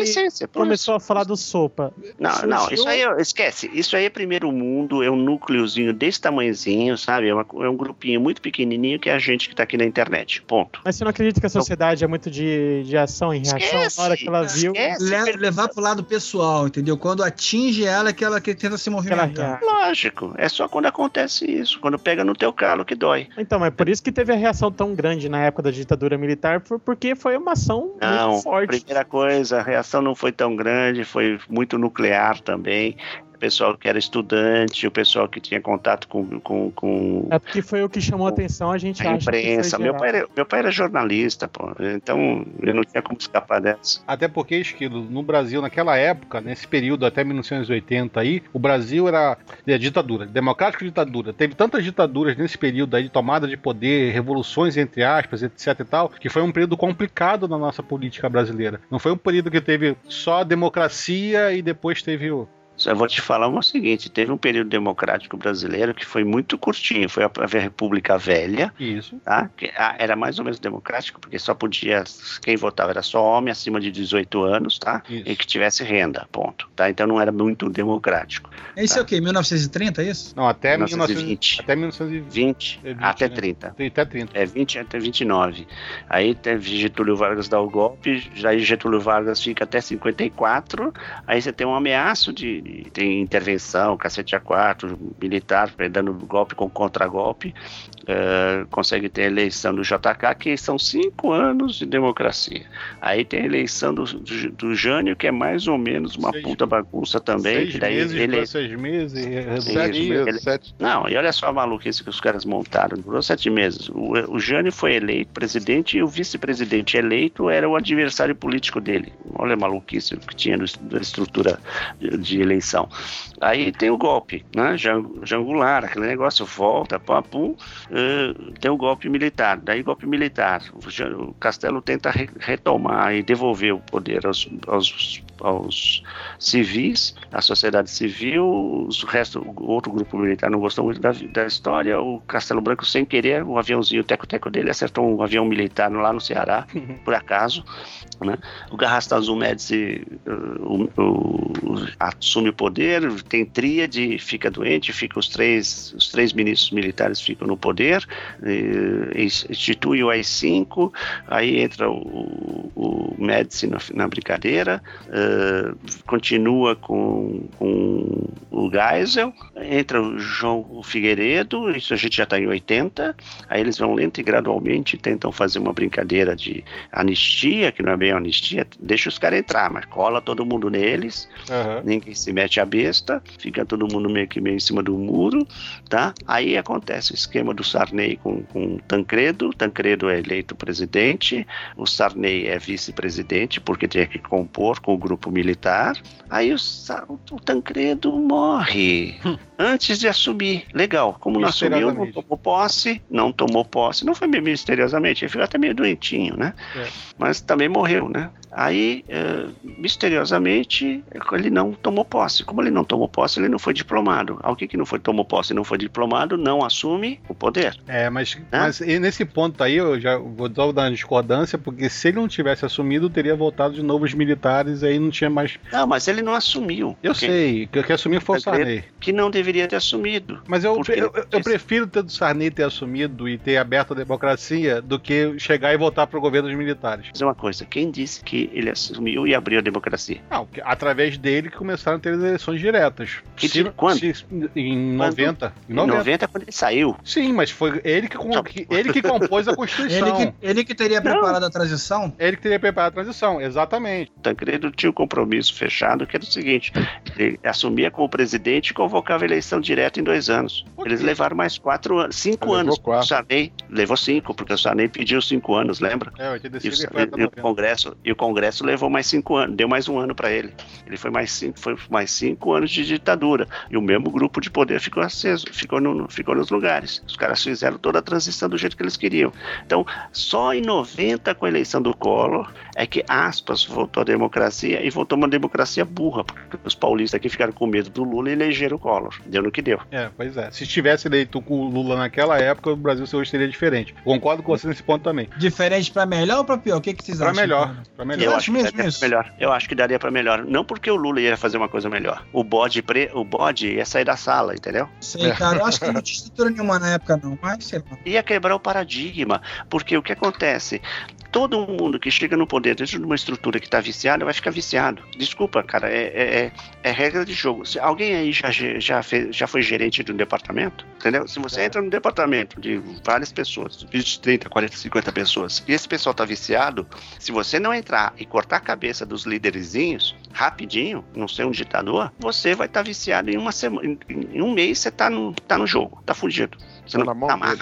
por começou a falar do sopa. Não, surgiu- não, isso aí, é- esquece. Isso aí é primeiro mundo, é um núcleozinho desse tamanhozinho, sabe? É, uma- é um grupinho muito pequenininho que é a gente que tá aqui na internet. Ponto. Mas você não acredita que a sociedade é muito de, de ação e reação? Esquece, na hora que ela viu. Le- levar pro lado pessoal, entendeu? Quando atinge ela, que ela que tenta se movimentar. Lógico, é só quando acontece isso, quando pega no teu calo que dói. Então, mas por isso que teve a reação tão grande na época da ditadura militar, por- porque foi uma ação Não, muito forte. primeira coisa, a reação não foi tão grande, foi muito nuclear também. O pessoal que era estudante, o pessoal que tinha contato com, com, com É porque foi o que chamou a atenção, a gente a imprensa. Meu pai, era, meu pai era jornalista, pô. Então eu não tinha como escapar dessa. Até porque, Esquilo, no Brasil, naquela época, nesse período até 1980 aí, o Brasil era é, ditadura, democrático e ditadura. Teve tantas ditaduras nesse período aí de tomada de poder, revoluções, entre aspas, etc e tal, que foi um período complicado na nossa política brasileira. Não foi um período que teve só democracia e depois teve o. Só vou te falar o seguinte: teve um período democrático brasileiro que foi muito curtinho. Foi a, a República Velha, Isso. tá? Que, ah, era mais ou menos democrático, porque só podia. Quem votava era só homem acima de 18 anos, tá? E que tivesse renda, ponto. Tá? Então não era muito democrático. Isso é o quê? 1930, é isso? Não, até 1920. Até 1920. 20, É 20, até né? 30. Até 30. É 20 até 29. Aí teve Getúlio Vargas dá o golpe, aí Getúlio Vargas fica até 54. Aí você tem um ameaço de, tem intervenção, cacete A4, militar dando golpe com contragolpe. Eh, consegue ter a eleição do JK, que são cinco anos de democracia. Aí tem a eleição do, do, do Jânio, que é mais ou menos uma puta bagunça também. Seis que daí meses ele seis meses. e- Isso, sete ele- Não, e olha só a maluquice que os caras montaram. Durou sete meses. O, o Jânio foi eleito presidente e o vice-presidente eleito era o adversário político dele. Olha a maluquice que tinha na estrutura de, de eleição. Aí tem o golpe, né? Jan- Jangular, aquele negócio volta, pá, pum, eh, tem o golpe militar. Daí golpe militar. O Castelo tenta re- retomar e devolver o poder aos, aos, aos civis, à sociedade civil, o resto, o outro grupo militar não gostou muito da, da história, o Castelo Branco, sem querer, o aviãozinho, teco-teco dele, acertou um avião militar lá no Ceará, [laughs] por acaso, né? O Garrastazu Médici uh, o- assume o poder, tem tríade, fica doente, fica os três, os três ministros militares ficam no poder, institui o AI-5, aí entra o, o Médici na, na brincadeira, eh, continua com, com o Geisel, entra o João Figueiredo, isso a gente já está em 80, aí eles vão lento e gradualmente tentam fazer uma brincadeira de anistia, que não é bem anistia, deixa os caras entrar, mas cola todo mundo neles, Aham. ninguém se mete a besta, fica todo mundo meio que meio em cima do muro, tá? Aí acontece o esquema do Sarney com, com Tancredo, Tancredo é eleito presidente, o Sarney é vice-presidente, porque tinha que compor com o grupo militar, aí o, o Tancredo morre antes de assumir. Legal, como não assumiu, não tomou posse, não tomou posse, não foi meio misteriosamente, ele ficou até meio doentinho, né? É. Mas também morreu, né? Aí, eh, misteriosamente, ele não tomou posse. Como ele não tomou posse, ele não foi diplomado. Alguém que não foi tomou posse e não foi diplomado não assume o poder. É, mas, mas e nesse ponto aí eu já vou dar uma discordância, porque se ele não tivesse assumido, teria voltado de novo os militares e aí não tinha mais. Não, mas ele não assumiu. Eu Quem- sei, que que assumiu foi o Sarney. Que não deveria ter assumido. Mas eu, Porque eu, eu- eu prefiro ter do Sarney ter assumido e ter aberto a democracia do que chegar e voltar pro governo dos militares. dizer uma coisa, quem disse que ele assumiu e abriu a democracia? Não, que- através dele que começaram a ter as eleições diretas. Que Se- di- quando? se- em Quando? 90. Em Em 90. 90, quando ele saiu. Sim, mas foi ele que, com- que- ele que compôs a [laughs] Constituição. Ele que, ele que teria preparado a transição? Ele que teria preparado a transição, exatamente. Tancredo tinha um compromisso fechado que era o seguinte: ele assumia como presidente e convocava a eleição direta em dois anos. Eles levaram mais quatro anos, cinco Levou anos. quatro. O Sarney levou cinco, porque o Sarney pediu cinco anos, lembra? É, E 85 o, ele foi até e o 90. Congresso, e o Congresso levou mais cinco anos, deu mais um ano para ele. Ele foi mais cinco, foi mais cinco anos de ditadura. E o mesmo grupo de poder ficou aceso, ficou, no, ficou nos lugares. Os caras fizeram toda a transição do jeito que eles queriam. Então, só em 90, com a eleição do Collor, é que aspas voltou à democracia e voltou uma democracia burra, porque os paulistas aqui ficaram com medo do Lula e elegeram o Collor. Deu no que deu. É, pois é. Se tivesse eleito com o Lula naquela época, o Brasil hoje seria diferente. Concordo com você nesse ponto também. Diferente pra melhor ou pra pior? O que, que vocês Pra acham? melhor. Pra Eu melhor. acho, mesmo isso? pra melhor. Eu acho que daria para melhor. Não porque o Lula ia fazer uma coisa melhor. O bode, pre... o bode ia sair da sala, entendeu? Sei, cara. Eu acho que não tinha [laughs] estrutura nenhuma na época, não. Mas sei lá. Ia quebrar o paradigma. Porque o que acontece? Todo mundo que chega no poder dentro de uma estrutura que está viciada vai ficar viciado. Desculpa, cara, é, é- é- é regra de jogo. Se alguém aí já, já, fez, já foi gerente de um departamento, entendeu? Se você entra num departamento de várias pessoas, 20, 30, 40, 50 pessoas, e esse pessoal tá viciado, se você não entrar e cortar a cabeça dos líderzinhos rapidinho, não ser um ditador, você vai estar viciado em uma semana. Em, em um mês você tá no, tá no jogo, tá fugido. Você Tá não na mão tá deles.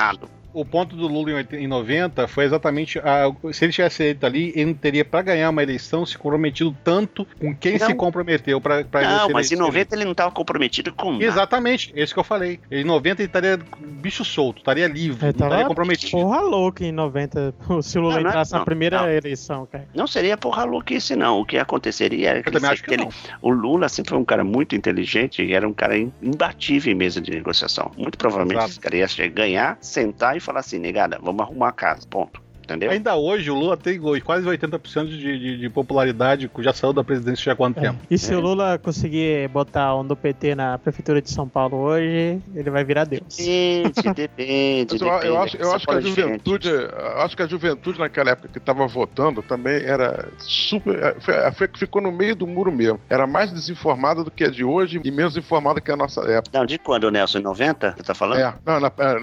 O ponto do Lula em 80 em 90 foi exatamente. A, se ele tivesse eleito ali, ele não teria, para ganhar uma eleição, se comprometido tanto com quem Não. se comprometeu para Não, mas em 90 ele não estava comprometido com nada. Exatamente, é isso que eu falei. Em 90 ele estaria bicho solto, estaria livre, Ele não estaria tava comprometido. porra louca em 90, se o Lula Não, não é- entrasse na não, primeira não. eleição, cara. Não seria porra louquice, não. O que aconteceria é que, Eu também ele- acho que ele- o Lula sempre foi um cara muito inteligente e era um cara im- imbatível em mesa de negociação. Muito provavelmente Exato. esse cara ia chegar, ganhar, sentar e falar assim, negada, vamos arrumar a casa, ponto. Entendeu? Ainda hoje o Lula tem quase 80% de, de, de popularidade, já saiu da presidência já há quanto tempo? E se o Lula conseguir botar um do PT na prefeitura de São Paulo hoje, ele vai virar Deus. Depende, [laughs] depende. Mas eu, depende. eu acho, eu acho que a é juventude, eu acho que a juventude naquela época que estava votando também era super, foi- foi que ficou no meio do muro mesmo. Era mais desinformada do que a de hoje e menos informada que a nossa época. Não, de quando, Nelson? Em 90? Você tá falando? É, não, na, na-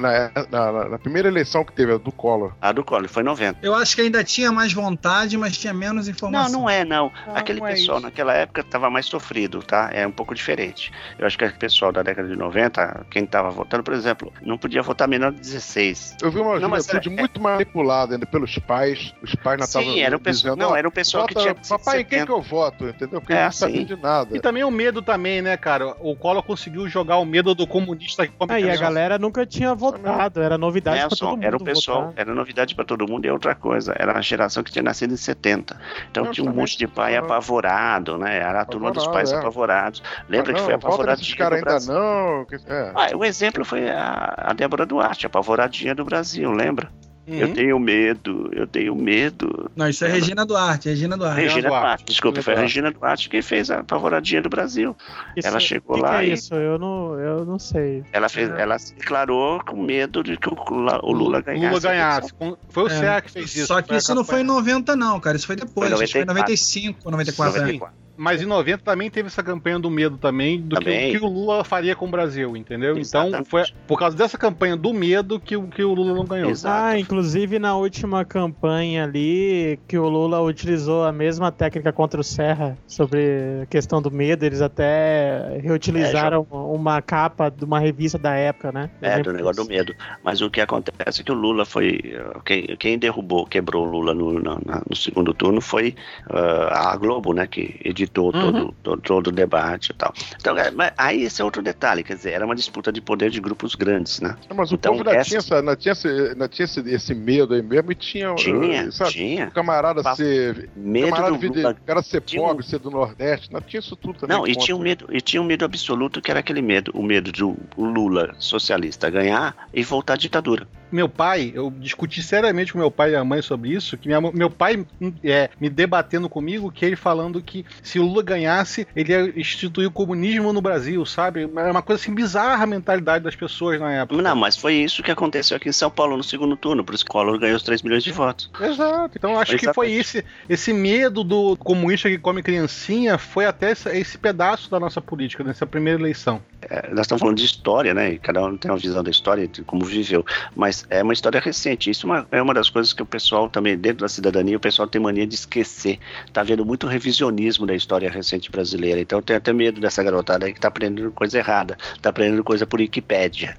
na- na- na primeira eleição que teve, a do Collor. A do Collor, foi em 90. Eu acho que ainda tinha mais vontade, mas tinha menos Não, informação. não é, não. Não, Aquele não é pessoal isso. naquela época estava mais sofrido, tá? É um pouco diferente. Eu acho que aquele pessoal da década de 90, quem estava votando, por exemplo, não podia votar menor de 16. Eu vi uma Não, mas juventude é- muito manipulada ainda pelos pais. Os pais não estavam Sim, era um pessoal, não, era um pessoal que vota, tinha Papai, em quem 70. que eu voto? Entendeu? Porque É, não sabia assim. de nada. E também o medo também, né, cara? O Collor conseguiu jogar o medo do comunista que Aí a criança. galera nunca tinha votado, era novidade pra todo mundo era o pessoal, votar. era novidade para todo mundo é outra coisa. Era uma geração que tinha nascido em 70. Então tinha um também. monte de pai apavorado, né? Era a turma dos pais é. apavorados. Lembra Ah, que não, foi volta apavorado desses caras ainda não. que- é. Ah, o exemplo foi a, a Débora Duarte, apavoradinha do Brasil, lembra? Uhum. Eu tenho medo, eu tenho medo. Não, isso é Regina Duarte, Regina Duarte. Regina Duarte, Duarte, desculpa, foi a. Regina Duarte que fez a apavoradinha do Brasil. Isso- ela chegou que lá que é e- isso? Eu não, eu não sei. Ela, fez, ela se declarou com medo de que o Lula, o Lula ganhasse. Lula ganhasse. Foi o É. CEA que fez isso. Só que isso não foi em campanha. 90, não, cara. Isso foi depois. Foi Acho que foi em 95. 95, 94. é. 94. Mas em 90 também teve essa campanha do medo também, do que, Também. o que o Lula faria com o Brasil, entendeu? Então Exatamente. foi por causa dessa campanha do medo que, o- que o Lula não ganhou. Ah, inclusive na última campanha ali, que o Lula utilizou a mesma técnica contra o Serra sobre a questão do medo, eles até reutilizaram uma capa de uma revista da época, né? É, do negócio do medo. Mas o que acontece é que o Lula foi. Quem, quem derrubou, quebrou o Lula no, na- no segundo turno foi uh, a Globo, né? Que editou Uhum. todo, todo, todo o debate e tal. Então, é, mas aí esse é outro detalhe, quer dizer, era uma disputa de poder de grupos grandes, né? Mas o Então, povo ainda essa- tinha, essa, ainda tinha, esse, tinha esse, esse medo aí mesmo e tinha. Tinha, eh, sabe, tinha. O camarada Pa- ser. Medo camarada do vir de- Lula. o cara ser Tinha pobre, ser do Nordeste. Não tinha isso tudo também. Não, e contra. tinha, um medo, e tinha um medo absoluto que era aquele medo, o medo do o Lula socialista ganhar e voltar à ditadura. Meu pai, eu discuti seriamente com meu pai e a mãe sobre isso, que minha- meu pai hum, é, me debatendo comigo, que ele falando que se o Lula ganhasse, ele ia instituir o comunismo no Brasil, sabe? Era uma coisa assim bizarra a mentalidade das pessoas na época. Não, mas foi isso que aconteceu aqui em São Paulo no segundo turno, por isso que o Collor ganhou os 3 milhões de votos. Exato. Então acho que foi esse, esse medo do comunista que come criancinha, foi até esse, esse pedaço da nossa política, nessa primeira eleição. É, nós estamos falando de história, né? E cada um tem uma visão da história, de como viveu. Mas é uma história recente. Isso é uma, é uma das coisas que o pessoal também, dentro da cidadania, o pessoal tem mania de esquecer. Tá vendo muito revisionismo da história recente brasileira. Então eu tenho até medo dessa garotada aí que tá aprendendo coisa errada. Tá aprendendo coisa por Wikipédia.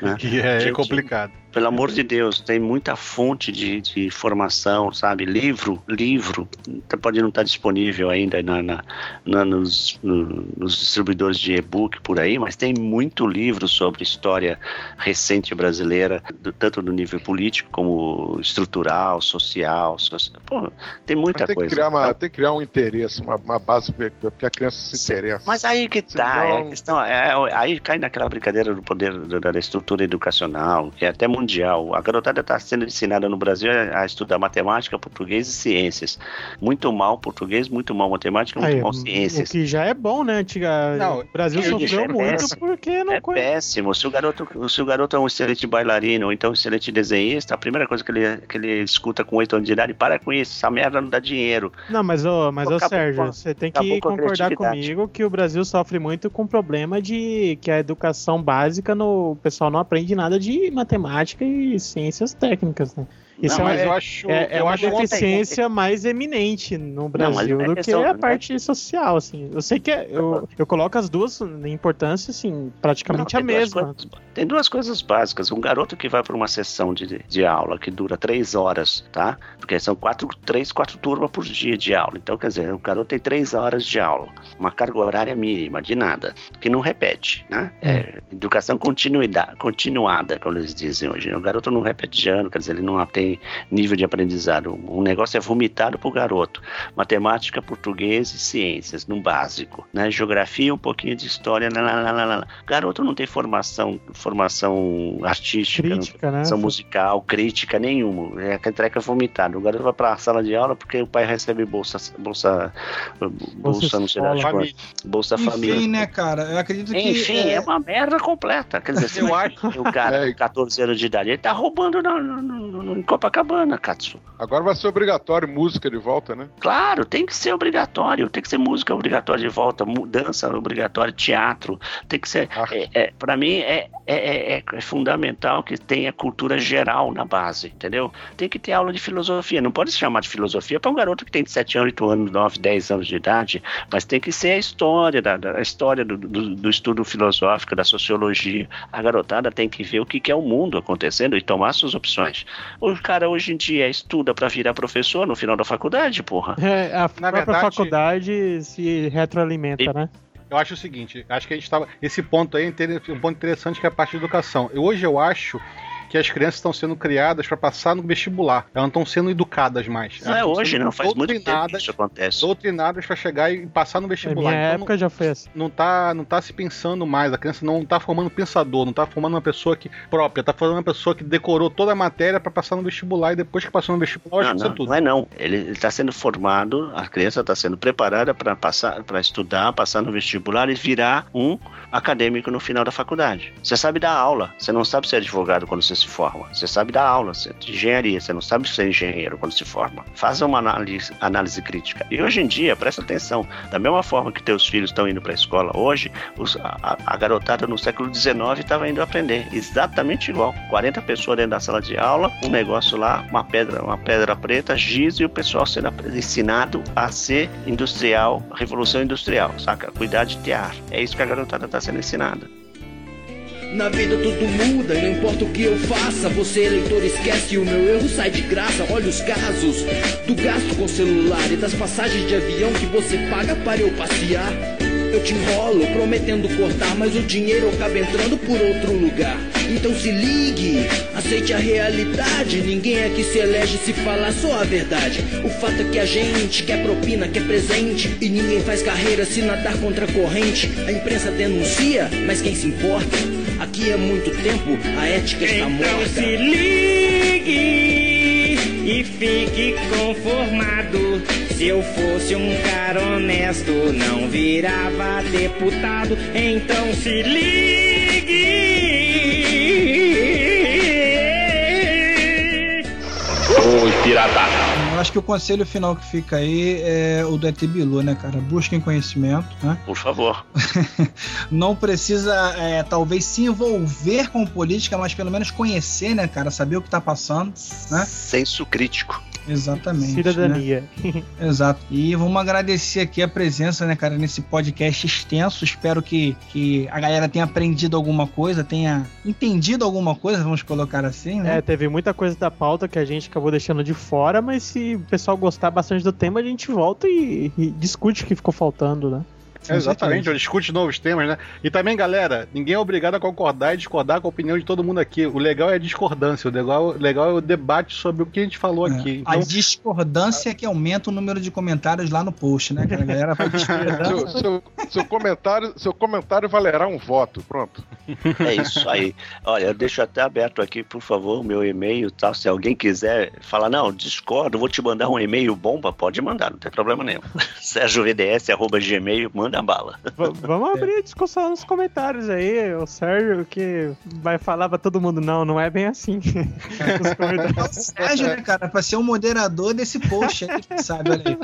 Né? [laughs] Que é Gente, complicado. Pelo amor de Deus, tem muita fonte de, de informação, sabe? Livro, livro, tá- pode não estar disponível ainda na, na- na- nos, no- nos distribuidores de e-book por aí, mas tem muito livro sobre história recente brasileira, do- tanto no nível político como estrutural, social. soci- Pô, tem muita tem, coisa. que criar uma, Então, tem que criar um interesse, uma, uma base porque a criança se interessa. Mas aí que tá, Senão- é a questão, é, é- aí cai naquela brincadeira do poder da, da estrutura educacional, que é até mundial. A garotada está sendo ensinada no Brasil a, a estudar matemática, português e ciências. Muito mal português, muito mal matemática, muito Aí, mal o ciências. que já é bom, né? Antiga... Não, o Brasil sofreu é muito péssimo. porque não É conhece. péssimo. Se o, garoto, se o garoto é um excelente bailarino ou então um excelente desenhista, a primeira coisa que ele, que ele escuta com 8 anos de idade, para com isso, essa merda não dá dinheiro. Não, mas ô, mas ô Sérgio, com você tem que com concordar comigo que o Brasil sofre muito com o problema de que a educação básica no o pessoal não aprende nada de matemática e ciências técnicas, né? Isso Não, é, mas é- eu acho- é, é eu uma acho- deficiência mais eminente no Brasil é do questão- que a né? parte social, assim. Eu sei que é- eu, eu coloco as duas em importância, assim, praticamente Não, a mesma. coisas- tem duas coisas básicas. Um garoto que vai para uma sessão de, de aula que dura três horas, tá? Porque são quatro, três, quatro turmas por dia de aula. Então, quer dizer, o garoto tem três horas de aula, uma carga horária mínima, de nada, que não repete, né? É, educação continuidade, continuada, como eles dizem hoje. O garoto não repete de ano, quer dizer, ele não tem nível de aprendizado. O negócio é vomitado pro garoto. Matemática, português e ciências, no básico, né? Geografia, um pouquinho de história, lá, lá, lá, lá, lá. Garoto não tem formação, formação artística, não Crítica, né? formação musical, crítica nenhuma. É que treca vomitado. O garoto vai pra sala de aula porque o pai recebe bolsa, bolsa, bolsa, não sei lá, quanto. bolsa Enfim, família. né, cara? Eu acredito que. Enfim, é... uma merda completa. Quer dizer, Eu que o cara [laughs] com 14 anos de idade, ele tá roubando no, no, no- em Copacabana, Katsu. Agora vai ser obrigatório música de volta, né? Claro, tem que ser obrigatório, tem que ser música obrigatória de volta, dança obrigatória, teatro, tem que ser. É, é, para mim é, é, é- é fundamental que tenha cultura geral na base, entendeu? Tem que ter aula de filosofia, não pode se chamar de filosofia para um garoto que tem 7 anos, 8 anos, 9, 10 anos de idade, mas tem que ser a história, da, da- a história do, do- do estudo filosófico, da sociologia. A garotada tem que ver o que, que é o mundo acontecendo e tomar suas opções. O cara hoje em dia estuda para virar professor no final da faculdade, porra. É, a própria verdade- faculdade se retroalimenta, né? Eu acho o seguinte, acho que a gente tava. Esse ponto aí é um ponto interessante que é a parte de educação. Eu, hoje eu acho que as crianças estão sendo criadas para passar no vestibular. Elas não estão sendo educadas mais. Não é hoje, não, faz muito tempo que doutrinadas- isso acontece. Doutrinadas para chegar e passar no Na vestibular. minha Então, época já foi assim. não tá, não tá se pensando mais, a criança não tá formando pensador, não tá formando uma pessoa que própria, tá formando uma pessoa que decorou toda a matéria para passar no vestibular e depois que passou no vestibular, Não, que não, tudo. não é não. Ele está sendo formado, a criança está sendo preparada para passar, para estudar, passar no vestibular e virar um acadêmico no final da faculdade. Você sabe dar aula, você não sabe ser advogado quando você se forma. Você sabe dar aula você, de engenharia, você não sabe ser engenheiro quando se forma. Faça uma análise, análise crítica. E hoje em dia, presta atenção, da mesma forma que teus filhos estão indo para a escola hoje, os- a, a garotada no século XIX estava indo aprender exatamente igual. 40 pessoas dentro da sala de aula, um negócio lá, uma pedra, uma pedra preta, giz e o pessoal sendo ensinado a ser industrial, revolução industrial, saca? Cuidar de ter ar. É isso que a garotada está sendo ensinada. Na vida tudo muda e não importa o que eu faça. Você, eleitor, esquece e o meu erro sai de graça. Olha os casos do gasto com celular e das passagens de avião que você paga para eu passear. Eu te enrolo prometendo cortar, mas o dinheiro acaba entrando por outro lugar. Então se ligue, aceite a realidade. Ninguém aqui se elege se falar só a verdade. O fato é que a gente quer propina, quer presente. E ninguém faz carreira se nadar contra a corrente. A imprensa denuncia, mas quem se importa? Aqui há muito tempo a ética está morta. Então se ligue e fique conformado. Se eu fosse um cara honesto, não virava deputado. Então se ligue. Oi, pirata. Eu acho que o conselho final que fica aí é o do ET Bilu, né, cara? Busquem conhecimento, né? Por favor. [laughs] Não precisa, é, talvez, se envolver com política, mas pelo menos conhecer, né, cara? Saber o que tá passando, né? Senso crítico. Exatamente. Cidadania. né? Exato. E vamos agradecer aqui a presença, né, cara, nesse podcast extenso. Espero que, que a galera tenha aprendido alguma coisa, tenha entendido alguma coisa, vamos colocar assim, né? É, teve muita coisa da pauta que a gente acabou deixando de fora, mas se o pessoal gostar bastante do tema, a gente volta e, e discute o que ficou faltando, né? É, exatamente, eu discute novos temas, né? E também, galera, ninguém é obrigado a concordar e discordar com a opinião de todo mundo aqui. O legal é a discordância, o legal, o legal é o debate sobre o que a gente falou aqui. A Então, discordância que aumenta o número de comentários lá no post, né, cara? A galera vai discordando. [laughs] Seu, seu- seu comentário, seu comentário valerá um voto. Pronto. É isso aí. Olha, eu deixo até aberto aqui, por favor, o meu e-mail, tal. Se alguém quiser falar, não, discordo, vou te mandar um e-mail bomba, pode mandar, não tem problema nenhum. [laughs] SérgioVDS.gmail, manda bala. [laughs] V- vamos abrir a discussão nos comentários aí. O Sérgio que vai falar pra todo mundo, não, não é bem assim. [laughs] Nos comentários. Sérgio, né, cara, pra ser o moderador desse post aí, sabe, olha aí.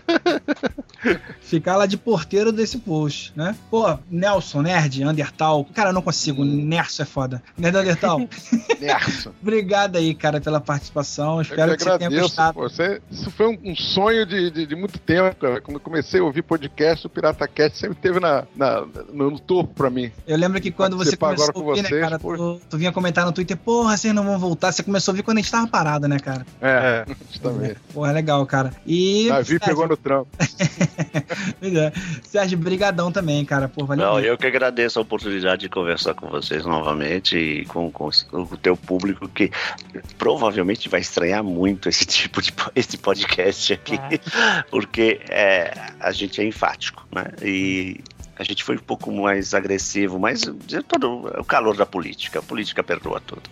Ficar lá de porteiro desse post, né? Pô, Nelson, Nerd, Undertal. Cara, eu não consigo. Nerso é foda. Nerd Undertal. [laughs] Nerso. Obrigado aí, cara, pela participação. Eu Espero que que, você tenha agradeço. gostado. pô. Você- isso foi um, um sonho de, de, de muito tempo, cara. Quando eu comecei a ouvir podcast, o Pirata Cast sempre teve na, na- no, no topo pra mim. Eu lembro que quando você começou agora a com ouvir, né, vocês, cara, pô. tu, tu vinha comentar no Twitter, porra, vocês não vão voltar. Você começou a ouvir quando a gente tava parado, né, cara? É, justamente. Porra, legal, cara. E. Davi Sérgio, pegou no trampo. [laughs] pois é. Sérgio, brigadão também, cara. Pô, valeu. Não, eu que agradeço a oportunidade de conversar com vocês novamente e com, com o teu público que provavelmente vai estranhar muito esse tipo de esse podcast aqui, [laughs] porque é, a gente é enfático, né? E a gente foi um pouco mais agressivo, mas é todo o calor da política. A política perdoa tudo.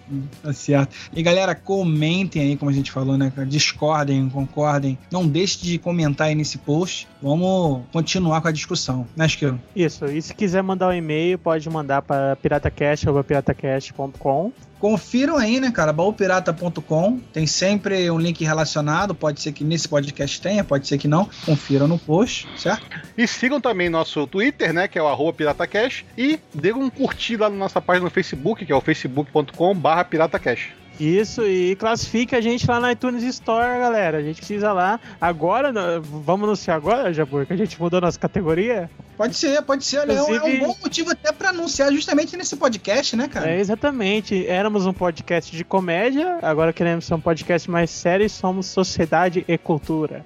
Tá certo. E galera, comentem aí, como a gente falou, né? Discordem, concordem. Não deixe de comentar aí nesse post. Vamos continuar com a discussão, né, Esquilo? Isso, e se quiser mandar um e-mail, pode mandar para piratacast.piratacast.com. Confiram aí, né, cara? baúpirata.com. Tem sempre um link relacionado. Pode ser que nesse podcast tenha, pode ser que não. Confiram no post, certo? E sigam também nosso Twitter, né? Que é o arroba PirataCast. E dê um curtir lá na nossa página no Facebook, que é o facebook.com barra PirataCast. Isso, e classifique a gente lá na iTunes Store, galera. A gente precisa lá. Agora, né, vamos anunciar agora, Jabur, que a gente mudou nossa categoria? Pode ser, pode ser. Olha, é um- é Inclusive- bom motivo até pra anunciar justamente nesse podcast, né, cara? É, exatamente. Éramos um podcast de comédia, agora queremos ser um podcast mais sério e somos Sociedade e Cultura.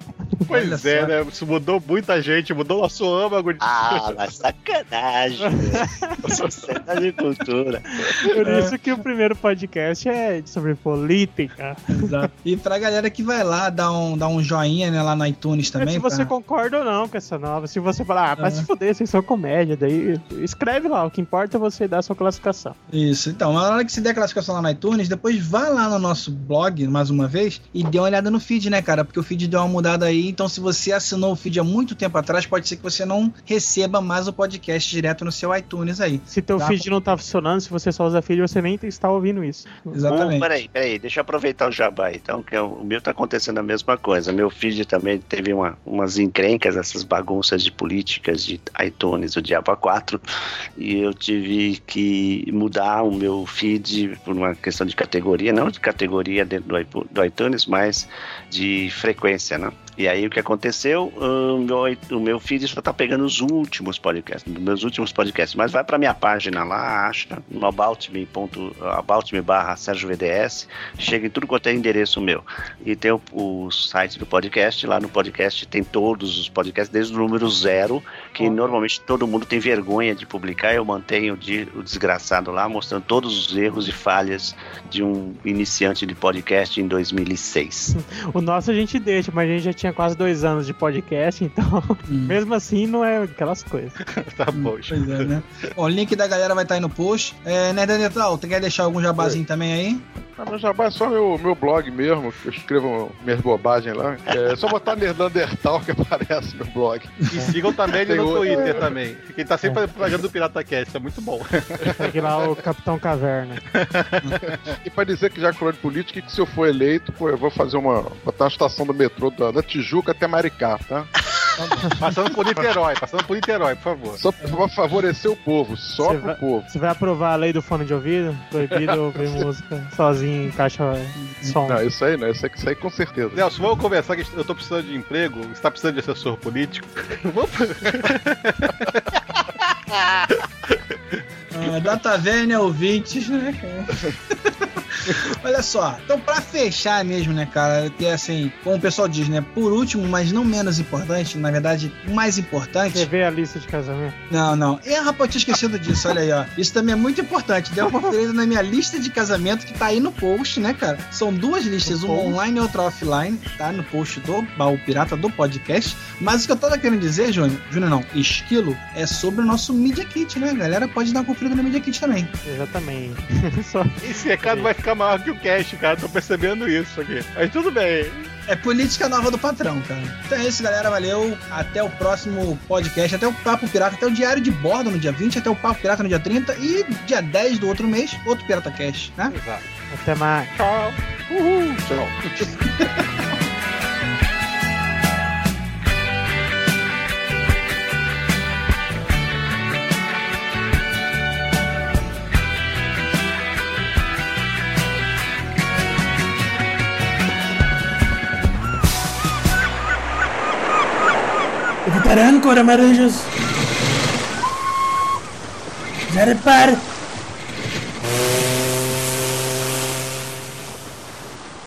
Pois é, né? Isso mudou muita gente, mudou nosso âmago de. Ah, mas sacanagem. [laughs] Sociedade e cultura. Por isso que o primeiro podcast é sobre política. Exato. E pra galera que vai lá dar um, dar um joinha né, lá no iTunes É também. se você pra- concorda ou não com essa nova. Se você falar, ah, vai É. se fuder vocês, vocês são comédia. Daí escreve lá, o que importa é você dar a sua classificação. Isso, então, na hora que você der a classificação lá no iTunes, depois vá lá no nosso blog, mais uma vez, e dê uma olhada no feed, né, cara? Porque o feed deu uma mudada aí, então se você assinou o feed há muito tempo atrás, pode ser que você não receba mais o podcast direto no seu iTunes aí. Se teu Tá. feed não tá funcionando, se você só usa feed, você nem está ouvindo isso. Exatamente. Peraí, peraí, deixa eu aproveitar o jabá então, que o meu tá acontecendo a mesma coisa. Meu feed também teve uma, umas encrencas, essas bagunças de políticas de iTunes, o Diabo 4, e eu tive que mudar o meu feed por uma questão de categoria, não de categoria dentro do iTunes, mas de frequência, né? E aí o que aconteceu? O meu, o meu feed só tá pegando os últimos podcasts, meus últimos podcasts, mas vai pra minha página lá, acha, no about me, ponto, about me barra Sérgio VDS, chega em tudo quanto é endereço meu. E tem o, o site do podcast, lá no podcast tem todos os podcasts, desde o número zero, que normalmente todo mundo tem vergonha de publicar, eu mantenho o, di- o desgraçado lá, mostrando todos os erros e falhas de um iniciante de podcast em 2006. [laughs] O nosso a gente deixa, mas a gente já tinha quase dois anos de podcast, então [laughs] mesmo assim não é aquelas coisas. [laughs] tá bom. Pois é, né? Bom, o link da galera vai estar aí no post. É, né, Netanyahu, tu quer deixar algum jabazinho também aí? Ah, meu jabá é só meu, meu blog mesmo, que eu escrevo minhas bobagens lá. É só botar Nerdandertal que [laughs] aparece meu blog. E sigam também ele no Twitter também. Porque ele tá sempre propagando do Pirata Cast, é muito bom. Segue lá o Capitão Caverna. E pra dizer que já falou de política, que se eu for eleito, pô, eu vou fazer uma. botar uma estação do metrô da, da Tijuca até Maricá, tá? [laughs] Passando por Niterói, passando por Niterói, por favor. Só pra favorecer o povo, só Você pro vai, povo. você vai aprovar a lei do fone de ouvido? Proibido [laughs] ouvir música sozinho em caixa de som. Não, isso aí não, isso aí, isso aí com certeza. Nelson, vamos conversar que eu tô precisando de emprego, você tá precisando de assessor político. [laughs] Vamos... Ah, da taverna ouvintes, né, cara? [laughs] Olha só, então pra fechar mesmo, né, cara, que é assim, como o pessoal diz, né, por último, mas não menos importante, na verdade, o mais importante. Você vê a lista de casamento? Não, não. É, rapaz, tinha esquecido disso, olha aí, ó. Isso também é muito importante. Deu uma conferida na minha lista de casamento que tá aí no post, né, cara? São duas listas, uma online e outra offline, tá? No post do Baú Pirata do podcast. Mas o que eu tava querendo dizer, Júnior, Júnior não, Esquilo, é sobre o nosso Media Kit, né? A galera pode dar uma conferida no Media Kit também. Exatamente. [laughs] Só... Esse recado vai ficar maior que o cast, cara. Tô percebendo isso aqui. Mas tudo bem. É política nova do patrão, cara. Então é isso, galera. Valeu. Até o próximo podcast. Até o Papo Pirata. Até o Diário de Bordo no dia 20. Até o Papo Pirata no dia 30. E dia 10 do outro mês, outro Pirata Cast, né? Exato. Até mais. Tchau. Uhul. Tchau. [laughs] ancora, marujos. Já repare.